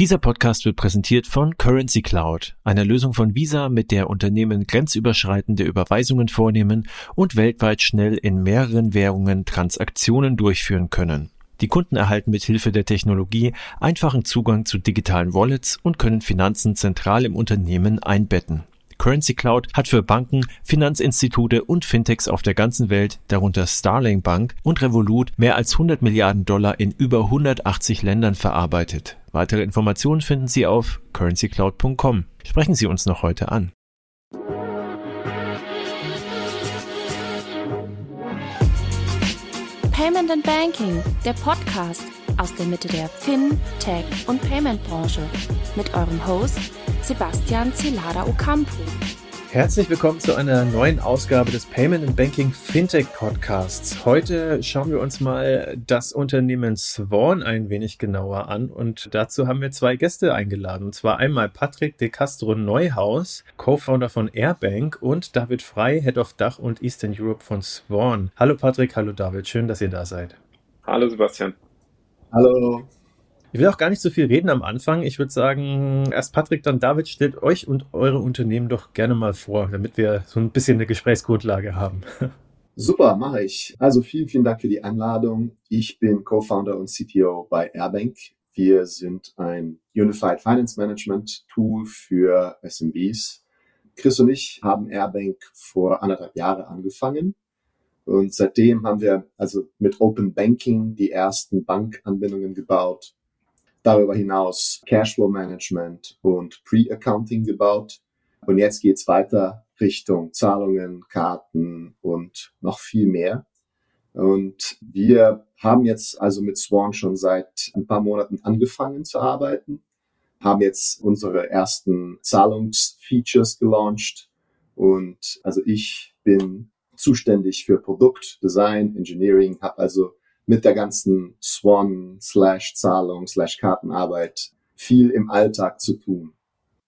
Dieser Podcast wird präsentiert von Currency Cloud, einer Lösung von Visa, mit der Unternehmen grenzüberschreitende Überweisungen vornehmen und weltweit schnell in mehreren Währungen Transaktionen durchführen können. Die Kunden erhalten mit Hilfe der Technologie einfachen Zugang zu digitalen Wallets und können Finanzen zentral im Unternehmen einbetten. Currency Cloud hat für Banken, Finanzinstitute und Fintechs auf der ganzen Welt, darunter Starling Bank und Revolut, mehr als 100 Milliarden Dollar in über 180 Ländern verarbeitet. Weitere Informationen finden Sie auf currencycloud.com. Sprechen Sie uns noch heute an. Payment and Banking, der Podcast aus der Mitte der Fin, Tech und Payment Branche mit eurem Host Sebastian Celada Ocampo. Herzlich willkommen zu einer neuen Ausgabe des Payment and Banking Fintech Podcasts. Heute schauen wir uns mal das Unternehmen Swan ein wenig genauer an und dazu haben wir zwei Gäste eingeladen. Und zwar einmal Patrick de Castro Neuhaus, Co-Founder von Airbank und David Frei, Head of Dach und Eastern Europe von Swan. Hallo Patrick, hallo David, schön, dass ihr da seid. Hallo Sebastian. Hallo. Ich will auch gar nicht so viel reden am Anfang. Ich würde sagen, erst Patrick, dann David, stellt euch und eure Unternehmen doch gerne mal vor, damit wir so ein bisschen eine Gesprächsgrundlage haben. Super, mache ich. Also vielen, vielen Dank für die Einladung. Ich bin Co-Founder und CTO bei Airbank. Wir sind ein Unified Finance Management Tool für SMBs. Chris und ich haben Airbank vor anderthalb Jahren angefangen. Und seitdem haben wir also mit Open Banking die ersten Bankanbindungen gebaut darüber hinaus Cashflow Management und Pre-Accounting gebaut. Und jetzt geht's weiter Richtung Zahlungen, Karten und noch viel mehr. Und wir haben jetzt also mit Swan schon seit ein paar Monaten angefangen zu arbeiten, haben jetzt unsere ersten Zahlungsfeatures gelauncht. Und also ich bin zuständig für Produktdesign, Engineering, habe also mit der ganzen Swan slash Zahlung slash Kartenarbeit viel im Alltag zu tun.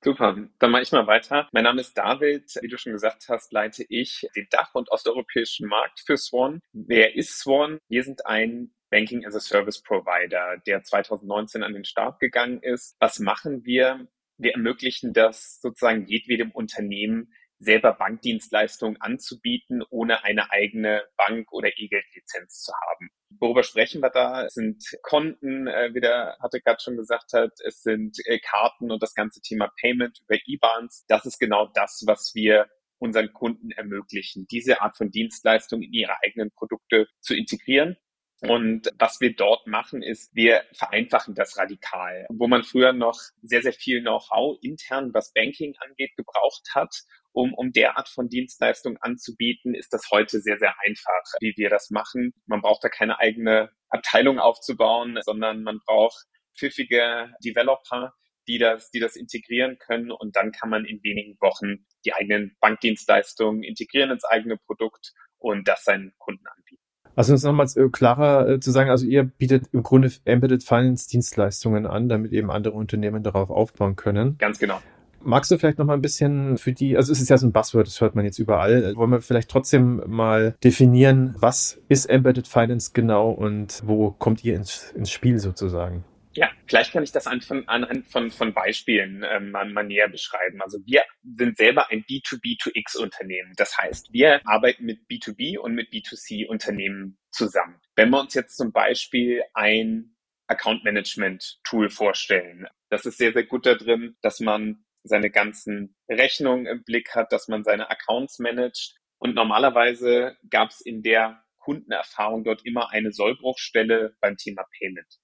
Super, dann mache ich mal weiter. Mein Name ist David. Wie du schon gesagt hast, leite ich den Dach- und osteuropäischen Markt für Swan. Wer ist Swan? Wir sind ein Banking as a Service Provider, der 2019 an den Start gegangen ist. Was machen wir? Wir ermöglichen das sozusagen jedwedem Unternehmen selber Bankdienstleistungen anzubieten, ohne eine eigene Bank- oder E-Geld-Lizenz zu haben. Worüber sprechen wir da? Es sind Konten, äh, wie der hatte gerade schon gesagt hat, es sind äh, Karten und das ganze Thema Payment über IBANs. Das ist genau das, was wir unseren Kunden ermöglichen, diese Art von Dienstleistung in ihre eigenen Produkte zu integrieren. Und was wir dort machen, ist, wir vereinfachen das radikal. Wo man früher noch sehr, sehr viel Know-how intern, was Banking angeht, gebraucht hat, um, um derart von Dienstleistungen anzubieten, ist das heute sehr, sehr einfach, wie wir das machen. Man braucht da keine eigene Abteilung aufzubauen, sondern man braucht pfiffige Developer, die das, die das integrieren können und dann kann man in wenigen Wochen die eigenen Bankdienstleistungen integrieren ins eigene Produkt und das seinen Kunden anbieten. Also uns nochmals äh, klarer äh, zu sagen, also ihr bietet im Grunde Embedded Finance Dienstleistungen an, damit eben andere Unternehmen darauf aufbauen können. Ganz genau. Magst du vielleicht noch mal ein bisschen für die, also es ist ja so ein Buzzword, das hört man jetzt überall. Wollen wir vielleicht trotzdem mal definieren, was ist Embedded Finance genau und wo kommt ihr ins, ins Spiel sozusagen? Ja, vielleicht kann ich das anhand von, von, Beispielen ähm, mal, mal näher beschreiben. Also wir sind selber ein B2B2X-Unternehmen. Das heißt, wir arbeiten mit B2B und mit B2C-Unternehmen zusammen. Wenn wir uns jetzt zum Beispiel ein Account Management Tool vorstellen, das ist sehr, sehr gut da drin, dass man seine ganzen Rechnungen im Blick hat, dass man seine Accounts managt. Und normalerweise gab es in der Kundenerfahrung dort immer eine Sollbruchstelle beim Thema Payment.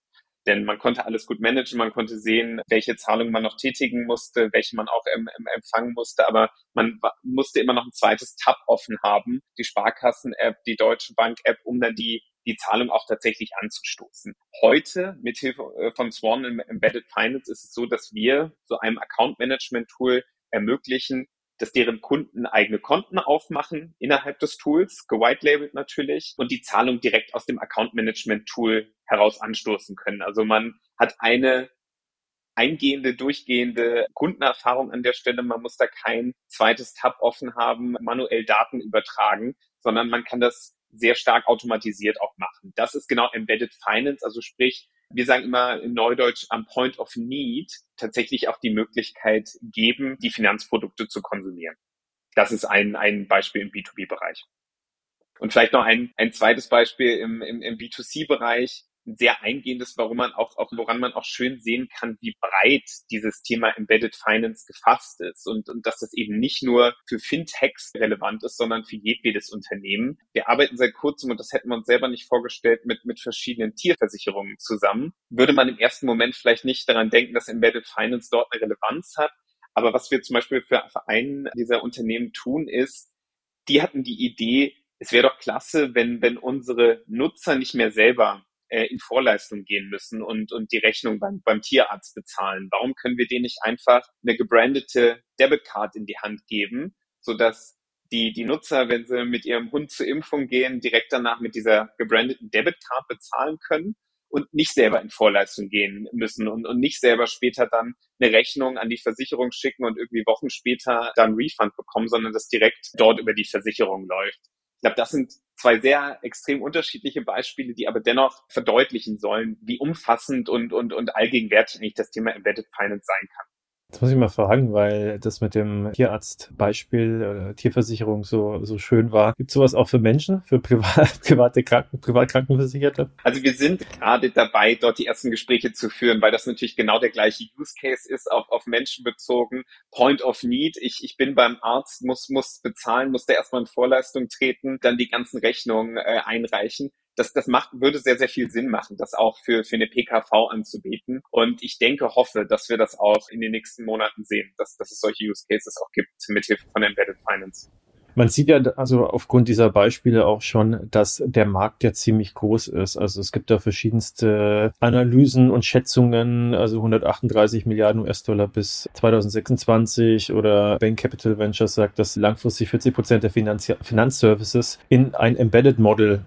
Denn man konnte alles gut managen, man konnte sehen, welche Zahlungen man noch tätigen musste, welche man auch im empfangen musste, aber man musste immer noch ein zweites Tab offen haben, die Sparkassen-App, die Deutsche Bank-App, um dann die die Zahlung auch tatsächlich anzustoßen. Heute mit Hilfe äh, von Swan Embedded Finance ist es so, dass wir so einem Account Management Tool ermöglichen, dass deren Kunden eigene Konten aufmachen innerhalb des Tools, gewitelabelt natürlich, und die Zahlung direkt aus dem Account Management Tool heraus anstoßen können. Also man hat eine eingehende, durchgehende Kundenerfahrung an der Stelle. Man muss da kein zweites Tab offen haben, manuell Daten übertragen, sondern man kann das sehr stark automatisiert auch machen. Das ist genau Embedded Finance, also sprich, wir sagen immer in Neudeutsch am Point of Need tatsächlich auch die Möglichkeit geben, die Finanzprodukte zu konsumieren. Das ist ein, ein Beispiel im B2B-Bereich. Und vielleicht noch ein, ein zweites Beispiel im, im, im B2C-Bereich ein sehr eingehendes, warum man auch, auch, woran man auch schön sehen kann, wie breit dieses Thema Embedded Finance gefasst ist und, und dass das eben nicht nur für Fintechs relevant ist, sondern für jedwedes Unternehmen. Wir arbeiten seit kurzem, und das hätten wir uns selber nicht vorgestellt, mit, mit verschiedenen Tierversicherungen zusammen. Würde man im ersten Moment vielleicht nicht daran denken, dass Embedded Finance dort eine Relevanz hat. Aber was wir zum Beispiel für, einen dieser Unternehmen tun, ist, die hatten die Idee, es wäre doch klasse, wenn, wenn unsere Nutzer nicht mehr selber äh, in Vorleistung gehen müssen und, und die Rechnung beim, beim Tierarzt bezahlen. Warum können wir denen nicht einfach eine gebrandete Debitcard in die Hand geben, sodass die, die Nutzer, wenn sie mit ihrem Hund zur Impfung gehen, direkt danach mit dieser gebrandeten Debitcard bezahlen können und nicht selber in Vorleistung gehen müssen und, und nicht selber später dann eine Rechnung an die Versicherung schicken und irgendwie Wochen später dann Refund bekommen, sondern das direkt dort über die Versicherung läuft. Ich glaube, das sind zwei sehr extrem unterschiedliche Beispiele, die aber dennoch verdeutlichen sollen, wie umfassend und, und, und allgegenwärtig das Thema Embedded Finance sein kann. Jetzt muss ich mal fragen, weil das mit dem Tierarztbeispiel oder Tierversicherung so, so schön war. Gibt sowas auch für Menschen, für privat, private Kranken, Privatkrankenversicherte? Also wir sind gerade dabei, dort die ersten Gespräche zu führen, weil das natürlich genau der gleiche Use Case ist, auf, auf Menschen bezogen. Point of Need. Ich, ich bin beim Arzt, muss, muss bezahlen, muss da erstmal in Vorleistung treten, dann die ganzen Rechnungen äh, einreichen das, das macht, würde sehr, sehr viel Sinn machen, das auch für, für eine PKV anzubieten. Und ich denke, hoffe, dass wir das auch in den nächsten Monaten sehen, dass, dass es solche Use Cases auch gibt, mithilfe von Embedded Finance. Man sieht ja also aufgrund dieser Beispiele auch schon, dass der Markt ja ziemlich groß ist. Also es gibt da verschiedenste Analysen und Schätzungen, also 138 Milliarden US-Dollar bis 2026 oder Bank Capital Ventures sagt, dass langfristig 40 Prozent der Finanz Finanzservices in ein Embedded Model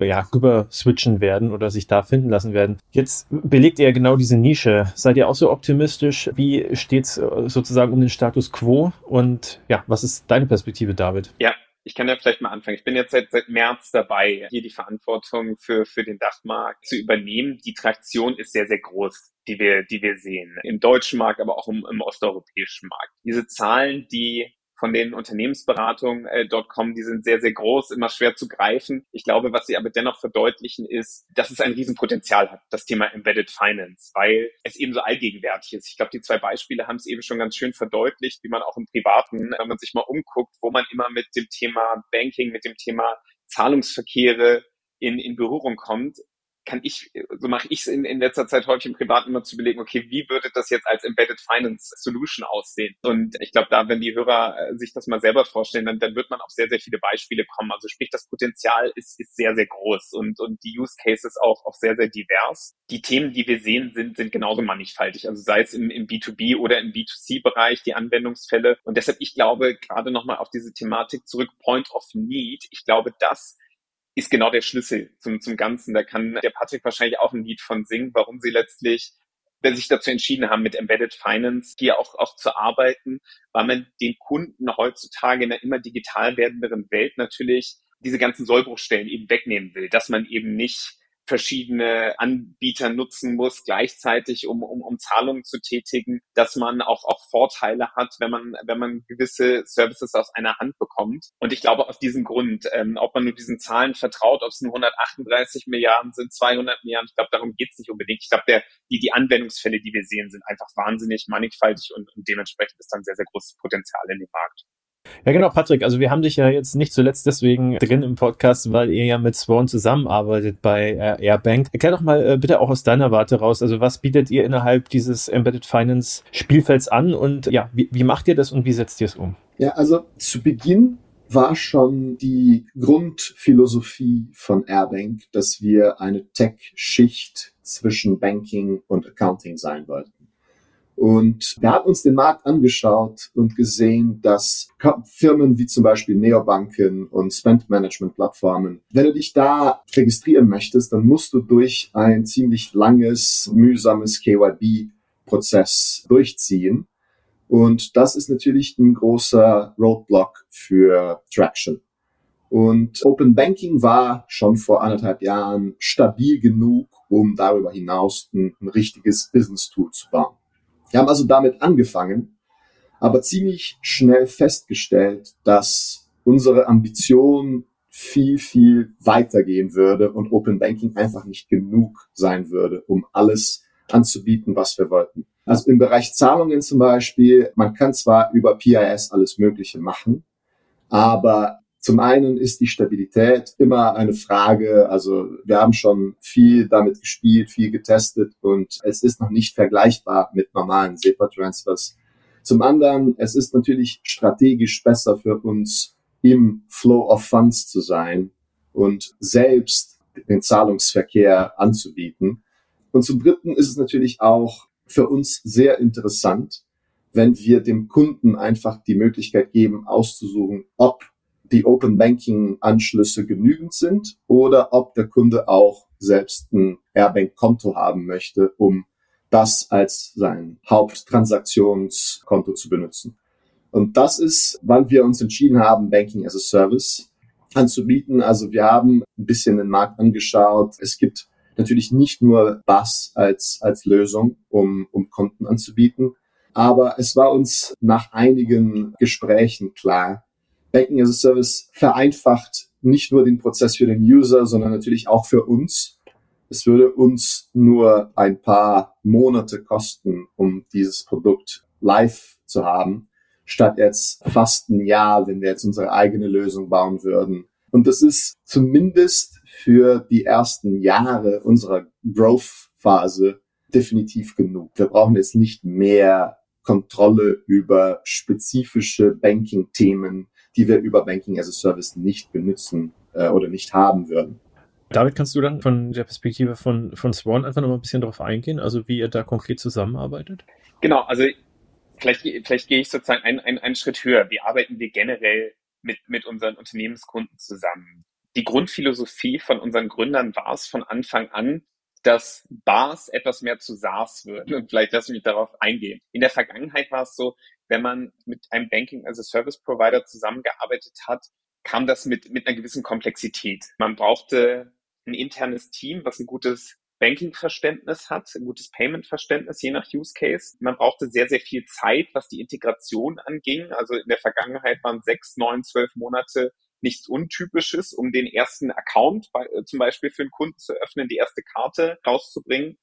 ja, rüber switchen werden oder sich da finden lassen werden. Jetzt belegt ihr genau diese Nische. Seid ihr auch so optimistisch? Wie steht's äh, sozusagen um den Status quo? Und ja, was ist deine Perspektive, David? Ja, ich kann ja vielleicht mal anfangen. Ich bin jetzt seit, seit März dabei, hier die Verantwortung für, für den Dachmarkt zu übernehmen. Die Traktion ist sehr, sehr groß, die wir, die wir sehen. Im deutschen Markt, aber auch im, im osteuropäischen Markt. Diese Zahlen, die von den Unternehmensberatungen äh, dort kommen, die sind sehr, sehr groß, immer schwer zu greifen. Ich glaube, was sie aber dennoch verdeutlichen, ist, dass es ein Riesenpotenzial hat, das Thema Embedded Finance, weil es eben so allgegenwärtig ist. Ich glaube, die zwei Beispiele haben es eben schon ganz schön verdeutlicht, wie man auch im Privaten, wenn man sich mal umguckt, wo man immer mit dem Thema Banking, mit dem Thema Zahlungsverkehre in, in Berührung kommt, kann ich, so mache ich es in, in letzter Zeit häufig im Privaten immer zu überlegen, okay, wie würde das jetzt als Embedded Finance Solution aussehen? Und ich glaube, da, wenn die Hörer äh, sich das mal selber vorstellen, dann, dann wird man auf sehr, sehr viele Beispiele kommen. Also sprich, das Potenzial ist, ist sehr, sehr groß und, und die Use Cases auch, auch sehr, sehr divers. Die Themen, die wir sehen, sind, sind genauso mannigfaltig. Also sei es im, im B2B oder im B2C-Bereich, die Anwendungsfälle. Und deshalb, ich glaube, gerade nochmal auf diese Thematik zurück, Point of Need. Ich glaube, das ist genau der Schlüssel zum, zum Ganzen. Da kann der Patrick wahrscheinlich auch ein Lied von singen, warum sie letztlich wenn sich dazu entschieden haben, mit Embedded Finance hier auch, auch zu arbeiten, weil man den Kunden heutzutage in einer immer digital werdenderen Welt natürlich diese ganzen Sollbruchstellen eben wegnehmen will, dass man eben nicht verschiedene Anbieter nutzen muss, gleichzeitig, um, um, um Zahlungen zu tätigen, dass man auch, auch Vorteile hat, wenn man, wenn man gewisse Services aus einer Hand bekommt. Und ich glaube, aus diesem Grund, ähm, ob man nur diesen Zahlen vertraut, ob es nur 138 Milliarden sind, 200 Milliarden, ich glaube, darum geht es nicht unbedingt. Ich glaube, der, die, die Anwendungsfälle, die wir sehen, sind einfach wahnsinnig mannigfaltig und, und dementsprechend ist dann sehr, sehr großes Potenzial in dem Markt. Ja, genau, Patrick. Also wir haben dich ja jetzt nicht zuletzt deswegen drin im Podcast, weil ihr ja mit Swan zusammenarbeitet bei äh, Airbank. Erklär doch mal äh, bitte auch aus deiner Warte raus. Also was bietet ihr innerhalb dieses Embedded Finance Spielfelds an und ja, wie, wie macht ihr das und wie setzt ihr es um? Ja, also zu Beginn war schon die Grundphilosophie von Airbank, dass wir eine Tech-Schicht zwischen Banking und Accounting sein wollten. Und wir haben uns den Markt angeschaut und gesehen, dass Firmen wie zum Beispiel Neobanken und Spend Management Plattformen, wenn du dich da registrieren möchtest, dann musst du durch ein ziemlich langes, mühsames KYB Prozess durchziehen. Und das ist natürlich ein großer Roadblock für Traction. Und Open Banking war schon vor anderthalb Jahren stabil genug, um darüber hinaus ein, ein richtiges Business-Tool zu bauen. Wir haben also damit angefangen, aber ziemlich schnell festgestellt, dass unsere Ambition viel, viel weitergehen würde und Open Banking einfach nicht genug sein würde, um alles anzubieten, was wir wollten. Also im Bereich Zahlungen zum Beispiel, man kann zwar über PIS alles Mögliche machen, aber zum einen ist die Stabilität immer eine Frage. Also wir haben schon viel damit gespielt, viel getestet und es ist noch nicht vergleichbar mit normalen SEPA-Transfers. Zum anderen, es ist natürlich strategisch besser für uns, im Flow of Funds zu sein und selbst den Zahlungsverkehr anzubieten. Und zum Dritten ist es natürlich auch für uns sehr interessant, wenn wir dem Kunden einfach die Möglichkeit geben, auszusuchen, ob die Open Banking Anschlüsse genügend sind oder ob der Kunde auch selbst ein Airbank Konto haben möchte, um das als sein Haupttransaktionskonto zu benutzen. Und das ist, wann wir uns entschieden haben, Banking as a Service anzubieten. Also wir haben ein bisschen den Markt angeschaut. Es gibt natürlich nicht nur BAS als, als Lösung, um, um Konten anzubieten. Aber es war uns nach einigen Gesprächen klar, Banking as a Service vereinfacht nicht nur den Prozess für den User, sondern natürlich auch für uns. Es würde uns nur ein paar Monate kosten, um dieses Produkt live zu haben, statt jetzt fast ein Jahr, wenn wir jetzt unsere eigene Lösung bauen würden. Und das ist zumindest für die ersten Jahre unserer Growth-Phase definitiv genug. Wir brauchen jetzt nicht mehr Kontrolle über spezifische Banking-Themen, die wir über Banking as a Service nicht benutzen äh, oder nicht haben würden. David, kannst du dann von der Perspektive von, von Swan einfach noch mal ein bisschen darauf eingehen, also wie ihr da konkret zusammenarbeitet? Genau, also vielleicht, vielleicht gehe ich sozusagen einen, einen, einen Schritt höher. Wie arbeiten wir generell mit, mit unseren Unternehmenskunden zusammen? Die Grundphilosophie von unseren Gründern war es von Anfang an, dass Bars etwas mehr zu SaaS wird. Und vielleicht lasse ich mich darauf eingehen. In der Vergangenheit war es so, wenn man mit einem Banking as a Service Provider zusammengearbeitet hat, kam das mit, mit einer gewissen Komplexität. Man brauchte ein internes Team, was ein gutes Banking-Verständnis hat, ein gutes Payment-Verständnis, je nach Use Case. Man brauchte sehr, sehr viel Zeit, was die Integration anging. Also in der Vergangenheit waren sechs, neun, zwölf Monate nichts Untypisches, um den ersten Account bei, äh, zum Beispiel für einen Kunden zu öffnen, die erste Karte rauszubringen.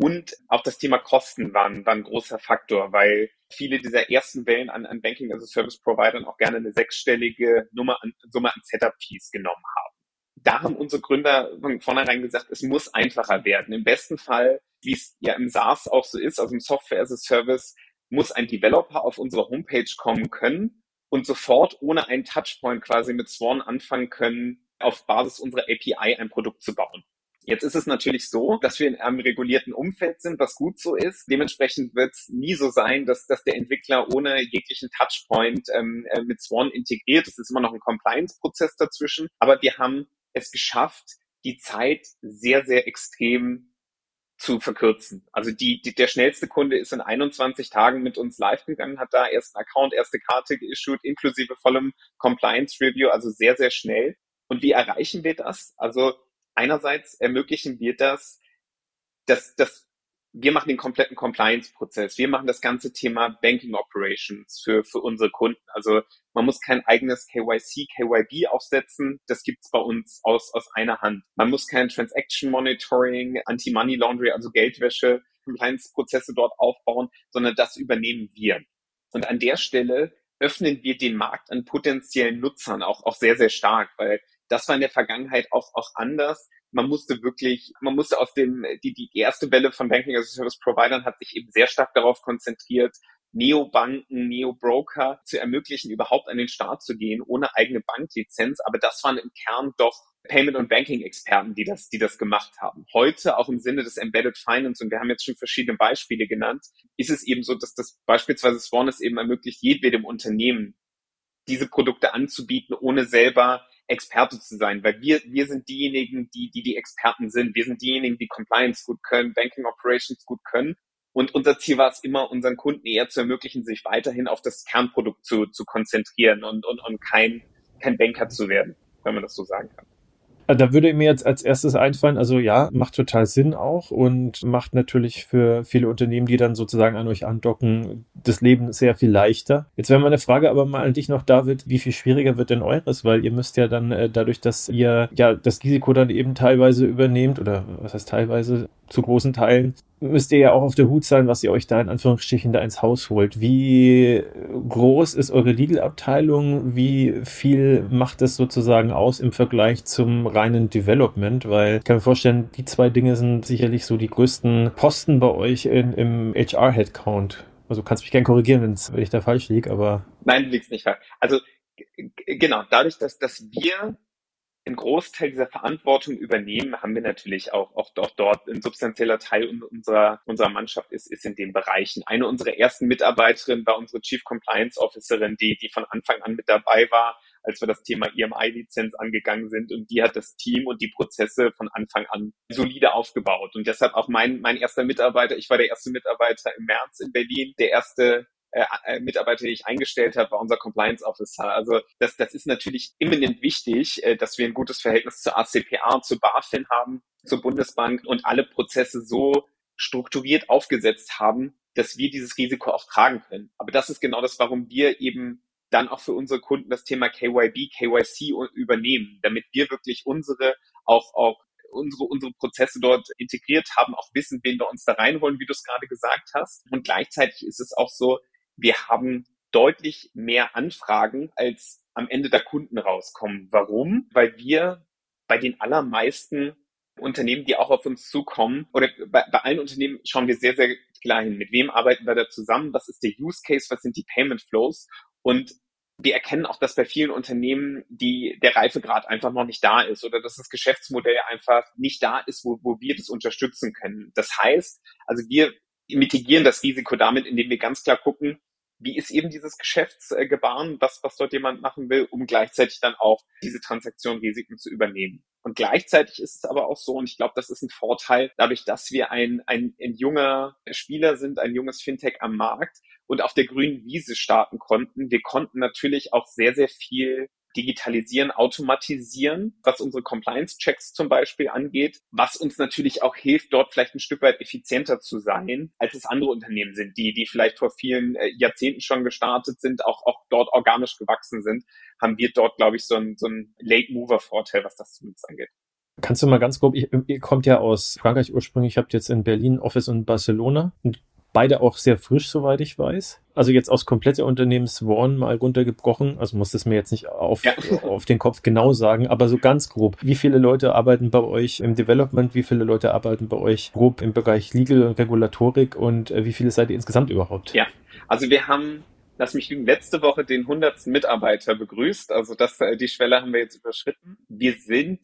Und auch das Thema Kosten waren, war ein großer Faktor, weil viele dieser ersten Wellen an, an Banking as a Service Providern auch gerne eine sechsstellige Nummer an, Summe an Setup-Fees genommen haben. Da haben unsere Gründer von vornherein gesagt, es muss einfacher werden. Im besten Fall, wie es ja im SaaS auch so ist, also im Software as a Service, muss ein Developer auf unsere Homepage kommen können und sofort ohne einen Touchpoint quasi mit Swan anfangen können, auf Basis unserer API ein Produkt zu bauen. Jetzt ist es natürlich so, dass wir in einem regulierten Umfeld sind, was gut so ist. Dementsprechend wird es nie so sein, dass, dass der Entwickler ohne jeglichen Touchpoint ähm, äh, mit Swan integriert. Es ist immer noch ein Compliance-Prozess dazwischen. Aber wir haben es geschafft, die Zeit sehr, sehr extrem zu verkürzen. Also die, die, der schnellste Kunde ist in 21 Tagen mit uns live gegangen, hat da erst einen Account, erste Karte geissued, inklusive vollem Compliance Review, also sehr, sehr schnell. Und wie erreichen wir das? Also einerseits ermöglichen wir das, dass, dass wir machen den kompletten Compliance-Prozess. Wir machen das ganze Thema Banking Operations für, für unsere Kunden. Also man muss kein eigenes KYC, KYB aufsetzen. Das gibt's bei uns aus, aus einer Hand. Man muss kein Transaction Monitoring, Anti-Money Laundry, also Geldwäsche, Compliance-Prozesse dort aufbauen, sondern das übernehmen wir. Und an der Stelle öffnen wir den Markt an potenziellen Nutzern auch, auch sehr, sehr stark, weil das war in der Vergangenheit auch, auch anders. Man musste wirklich, man musste aus dem, die, die erste Welle von Banking as a Service Providern hat sich eben sehr stark darauf konzentriert, Neobanken, Neobroker zu ermöglichen, überhaupt an den Start zu gehen, ohne eigene Banklizenz. Aber das waren im Kern doch Payment- und Banking-Experten, die das, die das gemacht haben. Heute, auch im Sinne des Embedded Finance, und wir haben jetzt schon verschiedene Beispiele genannt, ist es eben so, dass das beispielsweise Swan es eben ermöglicht, jedwedem Unternehmen diese Produkte anzubieten, ohne selber Experte zu sein, weil wir, wir sind diejenigen, die, die die Experten sind. Wir sind diejenigen, die Compliance gut können, Banking Operations gut können. Und unser Ziel war es immer, unseren Kunden eher zu ermöglichen, sich weiterhin auf das Kernprodukt zu, zu konzentrieren und, und, und kein kein Banker zu werden, wenn man das so sagen kann. Da würde mir jetzt als erstes einfallen, also ja, macht total Sinn auch und macht natürlich für viele Unternehmen, die dann sozusagen an euch andocken, das Leben sehr viel leichter. Jetzt wäre meine Frage aber mal an dich noch, David, wie viel schwieriger wird denn eures? Weil ihr müsst ja dann äh, dadurch, dass ihr ja das Risiko dann eben teilweise übernehmt oder was heißt teilweise zu großen Teilen, müsst ihr ja auch auf der Hut sein, was ihr euch da in Anführungsstrichen da ins Haus holt. Wie groß ist eure Legal-Abteilung? Wie viel macht es sozusagen aus im Vergleich zum reinen Development? Weil ich kann mir vorstellen, die zwei Dinge sind sicherlich so die größten Posten bei euch in, im HR-Headcount. Also kannst mich gerne korrigieren, wenn ich da falsch liege, aber. Nein, du liegst nicht falsch. Also genau, dadurch, dass, dass wir einen Großteil dieser Verantwortung übernehmen, haben wir natürlich auch, auch, auch dort ein substanzieller Teil unserer, unserer Mannschaft ist, ist in den Bereichen. Eine unserer ersten Mitarbeiterinnen war unsere Chief Compliance Officerin, die, die von Anfang an mit dabei war, als wir das Thema EMI-Lizenz angegangen sind. Und die hat das Team und die Prozesse von Anfang an solide aufgebaut. Und deshalb auch mein, mein erster Mitarbeiter, ich war der erste Mitarbeiter im März in Berlin, der erste äh, äh, Mitarbeiter, die ich eingestellt habe, war unser Compliance Officer. Also das, das ist natürlich imminent wichtig, äh, dass wir ein gutes Verhältnis zur ACPA, zu BaFin haben, zur Bundesbank und alle Prozesse so strukturiert aufgesetzt haben, dass wir dieses Risiko auch tragen können. Aber das ist genau das, warum wir eben dann auch für unsere Kunden das Thema KYB, KYC übernehmen, damit wir wirklich unsere auch auch unsere, unsere Prozesse dort integriert haben, auch wissen, wen wir uns da reinholen, wie du es gerade gesagt hast. Und gleichzeitig ist es auch so, wir haben deutlich mehr Anfragen, als am Ende der Kunden rauskommen. Warum? Weil wir bei den allermeisten Unternehmen, die auch auf uns zukommen, oder bei, bei allen Unternehmen schauen wir sehr, sehr klar hin. Mit wem arbeiten wir da zusammen? Was ist der Use Case? Was sind die Payment Flows? Und wir erkennen auch, dass bei vielen Unternehmen die, der Reifegrad einfach noch nicht da ist oder dass das Geschäftsmodell einfach nicht da ist, wo, wo wir das unterstützen können. Das heißt, also wir mitigieren das Risiko damit, indem wir ganz klar gucken, wie ist eben dieses Geschäftsgebaren, was, was dort jemand machen will, um gleichzeitig dann auch diese Transaktionrisiken zu übernehmen. Und gleichzeitig ist es aber auch so, und ich glaube, das ist ein Vorteil, dadurch, dass wir ein, ein, ein junger Spieler sind, ein junges Fintech am Markt und auf der grünen Wiese starten konnten. Wir konnten natürlich auch sehr, sehr viel digitalisieren, automatisieren, was unsere Compliance-Checks zum Beispiel angeht, was uns natürlich auch hilft, dort vielleicht ein Stück weit effizienter zu sein, als es andere Unternehmen sind, die, die vielleicht vor vielen äh, Jahrzehnten schon gestartet sind, auch, auch dort organisch gewachsen sind, haben wir dort, glaube ich, so ein, so Late-Mover-Vorteil, was das zumindest angeht. Kannst du mal ganz grob, ihr, ihr kommt ja aus Frankreich ursprünglich, habt jetzt in Berlin Office und Barcelona und beide auch sehr frisch, soweit ich weiß. Also jetzt aus kompletter Unternehmenswarn mal runtergebrochen. Also muss das mir jetzt nicht auf, ja. auf den Kopf genau sagen, aber so ganz grob. Wie viele Leute arbeiten bei euch im Development? Wie viele Leute arbeiten bei euch grob im Bereich Legal und Regulatorik? Und äh, wie viele seid ihr insgesamt überhaupt? Ja, also wir haben lass mich lügen, letzte Woche den hundertsten Mitarbeiter begrüßt. Also das, äh, die Schwelle haben wir jetzt überschritten. Wir sind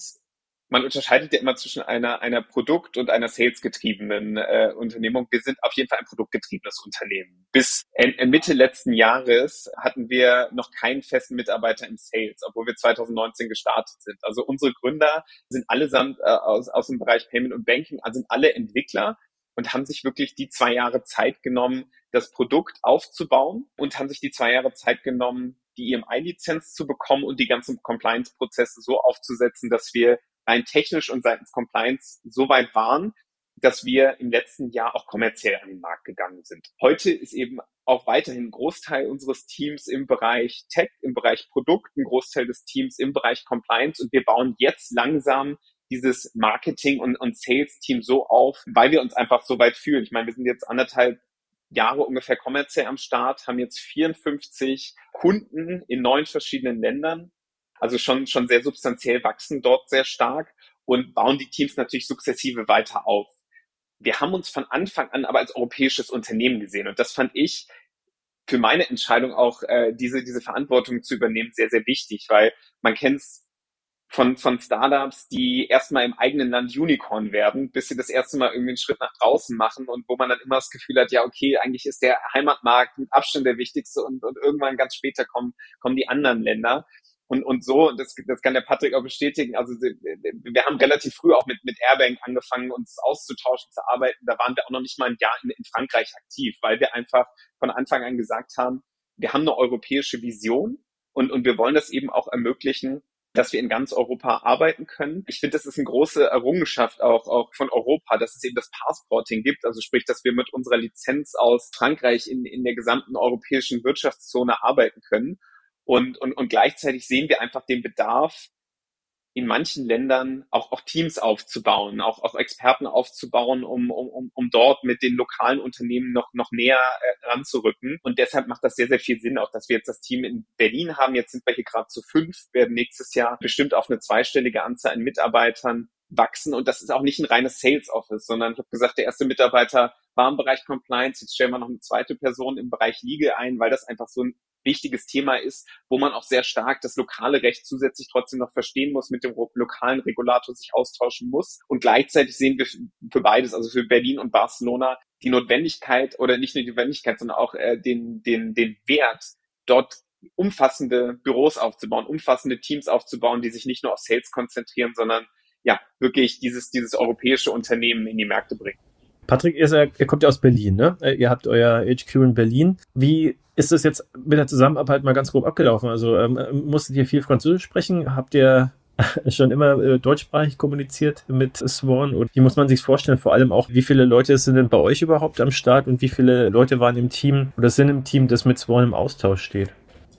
man unterscheidet ja immer zwischen einer, einer Produkt- und einer Sales-getriebenen äh, Unternehmung. Wir sind auf jeden Fall ein produktgetriebenes Unternehmen. Bis Mitte letzten Jahres hatten wir noch keinen festen Mitarbeiter im Sales, obwohl wir 2019 gestartet sind. Also unsere Gründer sind allesamt äh, aus, aus dem Bereich Payment und Banking, also sind alle Entwickler und haben sich wirklich die zwei Jahre Zeit genommen, das Produkt aufzubauen und haben sich die zwei Jahre Zeit genommen, die EMI-Lizenz zu bekommen und die ganzen Compliance-Prozesse so aufzusetzen, dass wir rein technisch und seitens Compliance so weit waren, dass wir im letzten Jahr auch kommerziell an den Markt gegangen sind. Heute ist eben auch weiterhin ein Großteil unseres Teams im Bereich Tech, im Bereich Produkt, ein Großteil des Teams im Bereich Compliance und wir bauen jetzt langsam dieses Marketing- und, und Sales-Team so auf, weil wir uns einfach so weit fühlen. Ich meine, wir sind jetzt anderthalb Jahre ungefähr kommerziell am Start, haben jetzt 54 Kunden in neun verschiedenen Ländern also schon, schon sehr substanziell wachsen dort sehr stark und bauen die Teams natürlich sukzessive weiter auf. Wir haben uns von Anfang an aber als europäisches Unternehmen gesehen und das fand ich für meine Entscheidung auch äh, diese diese Verantwortung zu übernehmen sehr sehr wichtig, weil man kennt es von, von Startups, die erstmal im eigenen Land Unicorn werden, bis sie das erste Mal irgendwie einen Schritt nach draußen machen und wo man dann immer das Gefühl hat, ja, okay, eigentlich ist der Heimatmarkt mit Abstand der wichtigste und, und irgendwann ganz später kommen, kommen die anderen Länder. Und, und so, das, das kann der Patrick auch bestätigen, also wir haben relativ früh auch mit, mit Airbank angefangen, uns auszutauschen, zu arbeiten. Da waren wir auch noch nicht mal ein Jahr in, in Frankreich aktiv, weil wir einfach von Anfang an gesagt haben, wir haben eine europäische Vision Und, und wir wollen das eben auch ermöglichen, dass wir in ganz Europa arbeiten können. Ich finde, das ist eine große Errungenschaft auch, auch von Europa, dass es eben das Passporting gibt. Also sprich, dass wir mit unserer Lizenz aus Frankreich in, in der gesamten europäischen Wirtschaftszone arbeiten können. Und, und, und gleichzeitig sehen wir einfach den Bedarf, in manchen Ländern auch, auch Teams aufzubauen, auch, auch Experten aufzubauen, um, um, um dort mit den lokalen Unternehmen noch, noch näher äh, ranzurücken. Und deshalb macht das sehr, sehr viel Sinn, auch dass wir jetzt das Team in Berlin haben. Jetzt sind wir hier gerade zu fünf, werden nächstes Jahr bestimmt auf eine zweistellige Anzahl an Mitarbeitern wachsen. Und das ist auch nicht ein reines Sales Office, sondern ich habe gesagt, der erste Mitarbeiter war im Bereich Compliance. Jetzt stellen wir noch eine zweite Person im Bereich Legal ein, weil das einfach so ein wichtiges Thema ist, wo man auch sehr stark das lokale Recht zusätzlich trotzdem noch verstehen muss, mit dem lokalen Regulator sich austauschen muss. Und gleichzeitig sehen wir für beides, also für Berlin und Barcelona, die Notwendigkeit oder nicht nur die Notwendigkeit, sondern auch äh, den, den, den Wert, dort umfassende Büros aufzubauen, umfassende Teams aufzubauen, die sich nicht nur auf Sales konzentrieren, sondern ja, wirklich dieses, dieses europäische Unternehmen in die Märkte bringen. Patrick, ihr, ihr kommt ja aus Berlin, ne? Ihr habt euer HQ in Berlin. Wie ist das jetzt mit der Zusammenarbeit mal ganz grob abgelaufen? Also ähm, musstet ihr viel Französisch sprechen? Habt ihr schon immer äh, deutschsprachig kommuniziert mit Swan? Und wie muss man sich vorstellen? Vor allem auch, wie viele Leute sind denn bei euch überhaupt am Start und wie viele Leute waren im Team oder sind im Team, das mit Swan im Austausch steht?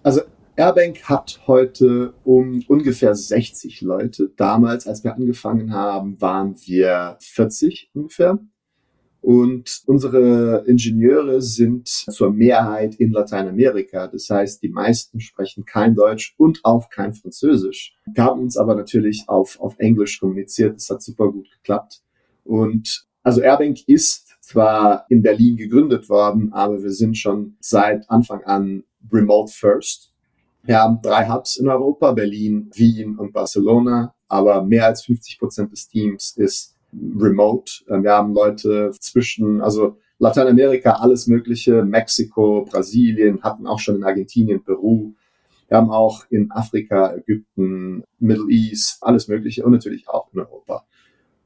Also Airbank hat heute um ungefähr 60 Leute. Damals, als wir angefangen haben, waren wir 40 ungefähr. Und unsere Ingenieure sind zur Mehrheit in Lateinamerika. Das heißt, die meisten sprechen kein Deutsch und auch kein Französisch. Wir haben uns aber natürlich auf, auf Englisch kommuniziert. Das hat super gut geklappt. Und also Airbank ist zwar in Berlin gegründet worden, aber wir sind schon seit Anfang an remote first. Wir haben drei Hubs in Europa, Berlin, Wien und Barcelona, aber mehr als 50 Prozent des Teams ist remote. Äh, wir haben Leute zwischen, also Lateinamerika, alles Mögliche, Mexiko, Brasilien, hatten auch schon in Argentinien, Peru. Wir haben auch in Afrika, Ägypten, Middle East, alles Mögliche und natürlich auch in Europa.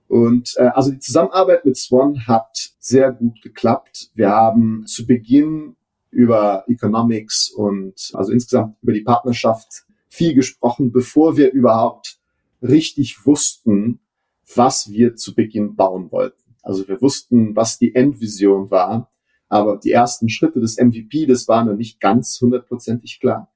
Und äh, also die Zusammenarbeit mit Swan hat sehr gut geklappt. Wir haben zu Beginn über Economics und also insgesamt über die Partnerschaft viel gesprochen, bevor wir überhaupt richtig wussten, was wir zu Beginn bauen wollten. Also wir wussten, was die Endvision war, aber die ersten Schritte des MVP, das war noch nicht ganz hundertprozentig klar.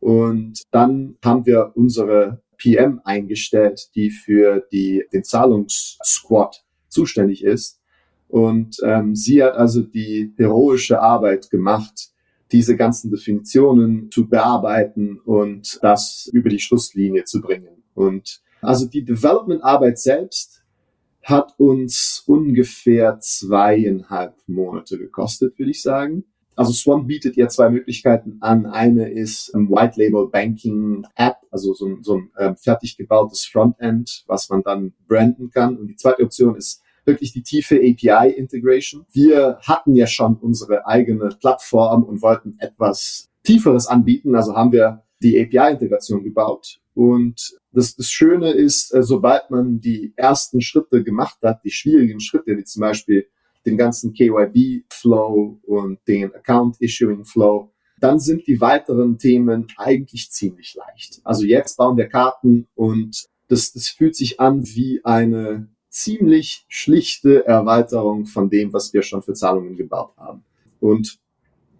Und dann haben wir unsere PM eingestellt, die für die, den Zahlungssquad zuständig ist. Und ähm, sie hat also die heroische Arbeit gemacht, diese ganzen Definitionen zu bearbeiten und das über die Schlusslinie zu bringen. Und also die Development-Arbeit selbst hat uns ungefähr zweieinhalb Monate gekostet, würde ich sagen. Also Swan bietet ja zwei Möglichkeiten an. Eine ist ein White Label Banking App, also so ein, so ein äh, fertig gebautes Frontend, was man dann branden kann. Und die zweite Option ist wirklich die tiefe API Integration. Wir hatten ja schon unsere eigene Plattform und wollten etwas tieferes anbieten. Also haben wir die API-Integration gebaut. Und das, das Schöne ist, äh, sobald man die ersten Schritte gemacht hat, die schwierigen Schritte, wie zum Beispiel den ganzen KYB-Flow und den Account-Issuing-Flow, dann sind die weiteren Themen eigentlich ziemlich leicht. Also jetzt bauen wir Karten und das, das fühlt sich an wie eine ziemlich schlichte Erweiterung von dem, was wir schon für Zahlungen gebaut haben. Und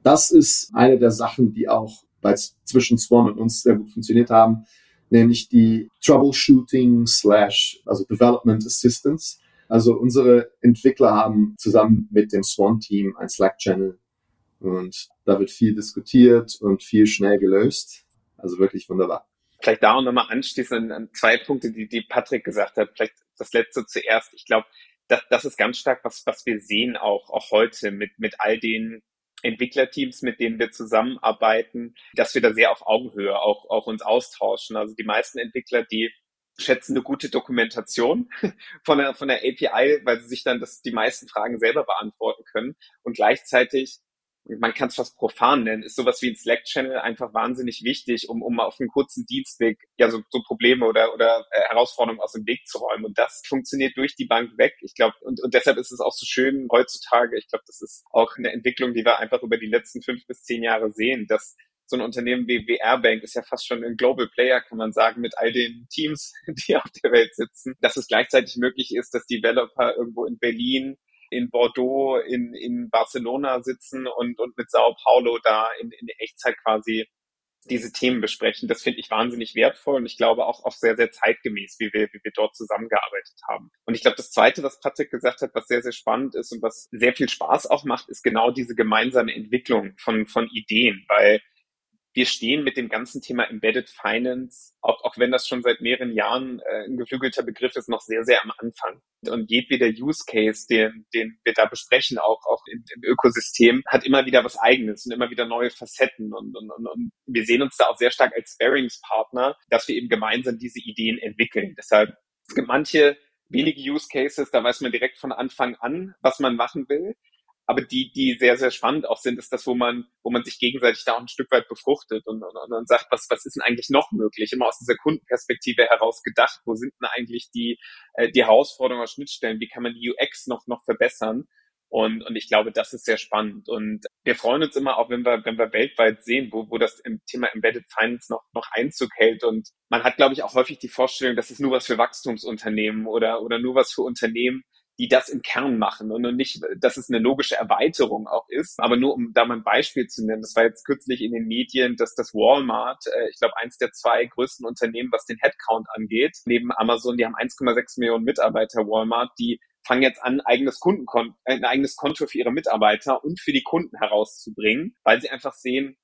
das ist eine der Sachen, die auch weil es zwischen Swan und uns sehr gut funktioniert haben, nämlich die Troubleshooting slash, also Development Assistance. Also unsere Entwickler haben zusammen mit dem Swan-Team ein Slack-Channel und da wird viel diskutiert und viel schnell gelöst. Also wirklich wunderbar. Vielleicht da auch nochmal anschließend an zwei Punkte, die, die Patrick gesagt hat. Vielleicht das letzte zuerst. Ich glaube, das, das ist ganz stark, was, was wir sehen auch, auch heute mit, mit all den Entwicklerteams, mit denen wir zusammenarbeiten, dass wir da sehr auf Augenhöhe auch, auch uns austauschen. Also die meisten Entwickler, die schätzen eine gute Dokumentation von der, von der API, weil sie sich dann das, die meisten Fragen selber beantworten können. Und gleichzeitig man kann es fast profan nennen, ist sowas wie ein Slack-Channel einfach wahnsinnig wichtig, um, um auf einem kurzen Dienstweg ja so, so Probleme oder, oder äh, Herausforderungen aus dem Weg zu räumen. Und das funktioniert durch die Bank weg. Ich glaube, und, und deshalb ist es auch so schön heutzutage. Ich glaube, das ist auch eine Entwicklung, die wir einfach über die letzten fünf bis zehn Jahre sehen, dass so ein Unternehmen wie, wie Airbank ist ja fast schon ein Global Player, kann man sagen, mit all den Teams, die auf der Welt sitzen, dass es gleichzeitig möglich ist, dass Developer irgendwo in Berlin in Bordeaux, in, in Barcelona sitzen und, und mit Sao Paulo da in, in Echtzeit quasi diese Themen besprechen. Das finde ich wahnsinnig wertvoll und ich glaube auch, auch sehr, sehr zeitgemäß, wie wir, wie wir dort zusammengearbeitet haben. Und ich glaube, das Zweite, was Patrick gesagt hat, was sehr, sehr spannend ist und was sehr viel Spaß auch macht, ist genau diese gemeinsame Entwicklung von, von Ideen, weil wir stehen mit dem ganzen Thema Embedded Finance, auch, auch wenn das schon seit mehreren Jahren äh, ein geflügelter Begriff ist, noch sehr, sehr am Anfang. Und jedweder Use Case, den, den wir da besprechen, auch, auch im, im Ökosystem, hat immer wieder was Eigenes und immer wieder neue Facetten. Und, und, und, und wir sehen uns da auch sehr stark als Sparingspartner, dass wir eben gemeinsam diese Ideen entwickeln. Deshalb, es gibt manche wenige Use Cases, da weiß man direkt von Anfang an, was man machen will aber die, die sehr, sehr spannend auch sind, ist das, wo man, wo man sich gegenseitig da auch ein Stück weit befruchtet und, und, und sagt, was, was ist denn eigentlich noch möglich? Immer aus dieser Kundenperspektive heraus gedacht, wo sind denn eigentlich die, äh, die Herausforderungen, Schnittstellen, wie kann man die UX noch, noch verbessern? Und, und ich glaube, das ist sehr spannend. Und wir freuen uns immer auch, wenn wir, wenn wir weltweit sehen, wo, wo das im Thema Embedded Finance noch, noch Einzug hält. Und man hat, glaube ich, auch häufig die Vorstellung, das ist nur was für Wachstumsunternehmen oder, oder nur was für Unternehmen, die das im Kern machen und nicht, dass es eine logische Erweiterung auch ist. Aber nur um da mal ein Beispiel zu nennen, das war jetzt kürzlich in den Medien, dass das Walmart, äh, ich glaube, eins der zwei größten Unternehmen, was den Headcount angeht, neben Amazon, die haben 1,6 Millionen Mitarbeiter, Walmart, die fangen jetzt an, eigenes Kundenkonto, ein eigenes Konto für ihre Mitarbeiter und für die Kunden herauszubringen, weil sie einfach sehen,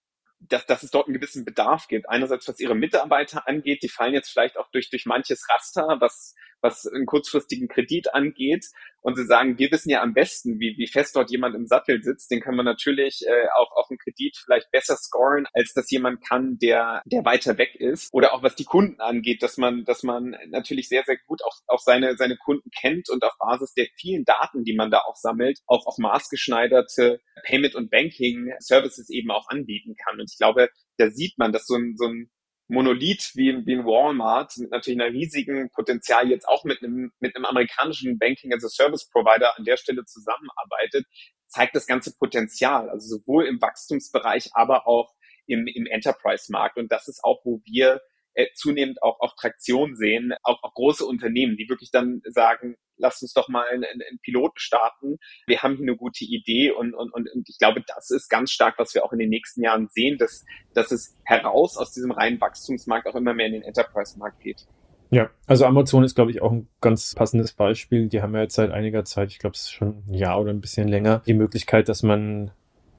dass, dass es dort einen gewissen Bedarf gibt. Einerseits, was ihre Mitarbeiter angeht, die fallen jetzt vielleicht auch durch, durch manches Raster, was was einen kurzfristigen Kredit angeht. Und sie sagen, wir wissen ja am besten, wie, wie fest dort jemand im Sattel sitzt. Den können wir natürlich äh, auch auf einen Kredit vielleicht besser scoren, als das jemand kann, der, der weiter weg ist. Oder auch was die Kunden angeht, dass man, dass man natürlich sehr, sehr gut auch, auch seine, seine Kunden kennt und auf Basis der vielen Daten, die man da auch sammelt, auch, auch maßgeschneiderte Payment- und Banking-Services eben auch anbieten kann. Und ich glaube, da sieht man, dass so ein, so ein Monolith wie, wie ein Walmart mit natürlich einer riesigen Potenzial jetzt auch mit einem, mit einem amerikanischen Banking as a Service Provider an der Stelle zusammenarbeitet, zeigt das ganze Potenzial, also sowohl im Wachstumsbereich, aber auch im, im Enterprise-Markt. Und das ist auch, wo wir äh, zunehmend auch, auch Traktion sehen, auch, auch große Unternehmen, die wirklich dann sagen, lasst uns doch mal einen, einen Piloten starten. Wir haben hier eine gute Idee und, und, und, und ich glaube, das ist ganz stark, was wir auch in den nächsten Jahren sehen, dass, dass es heraus aus diesem reinen Wachstumsmarkt auch immer mehr in den Enterprise-Markt geht. Ja, also Amazon ist, glaube ich, auch ein ganz passendes Beispiel. Die haben ja jetzt seit einiger Zeit, ich glaube, es ist schon ein Jahr oder ein bisschen länger, die Möglichkeit, dass man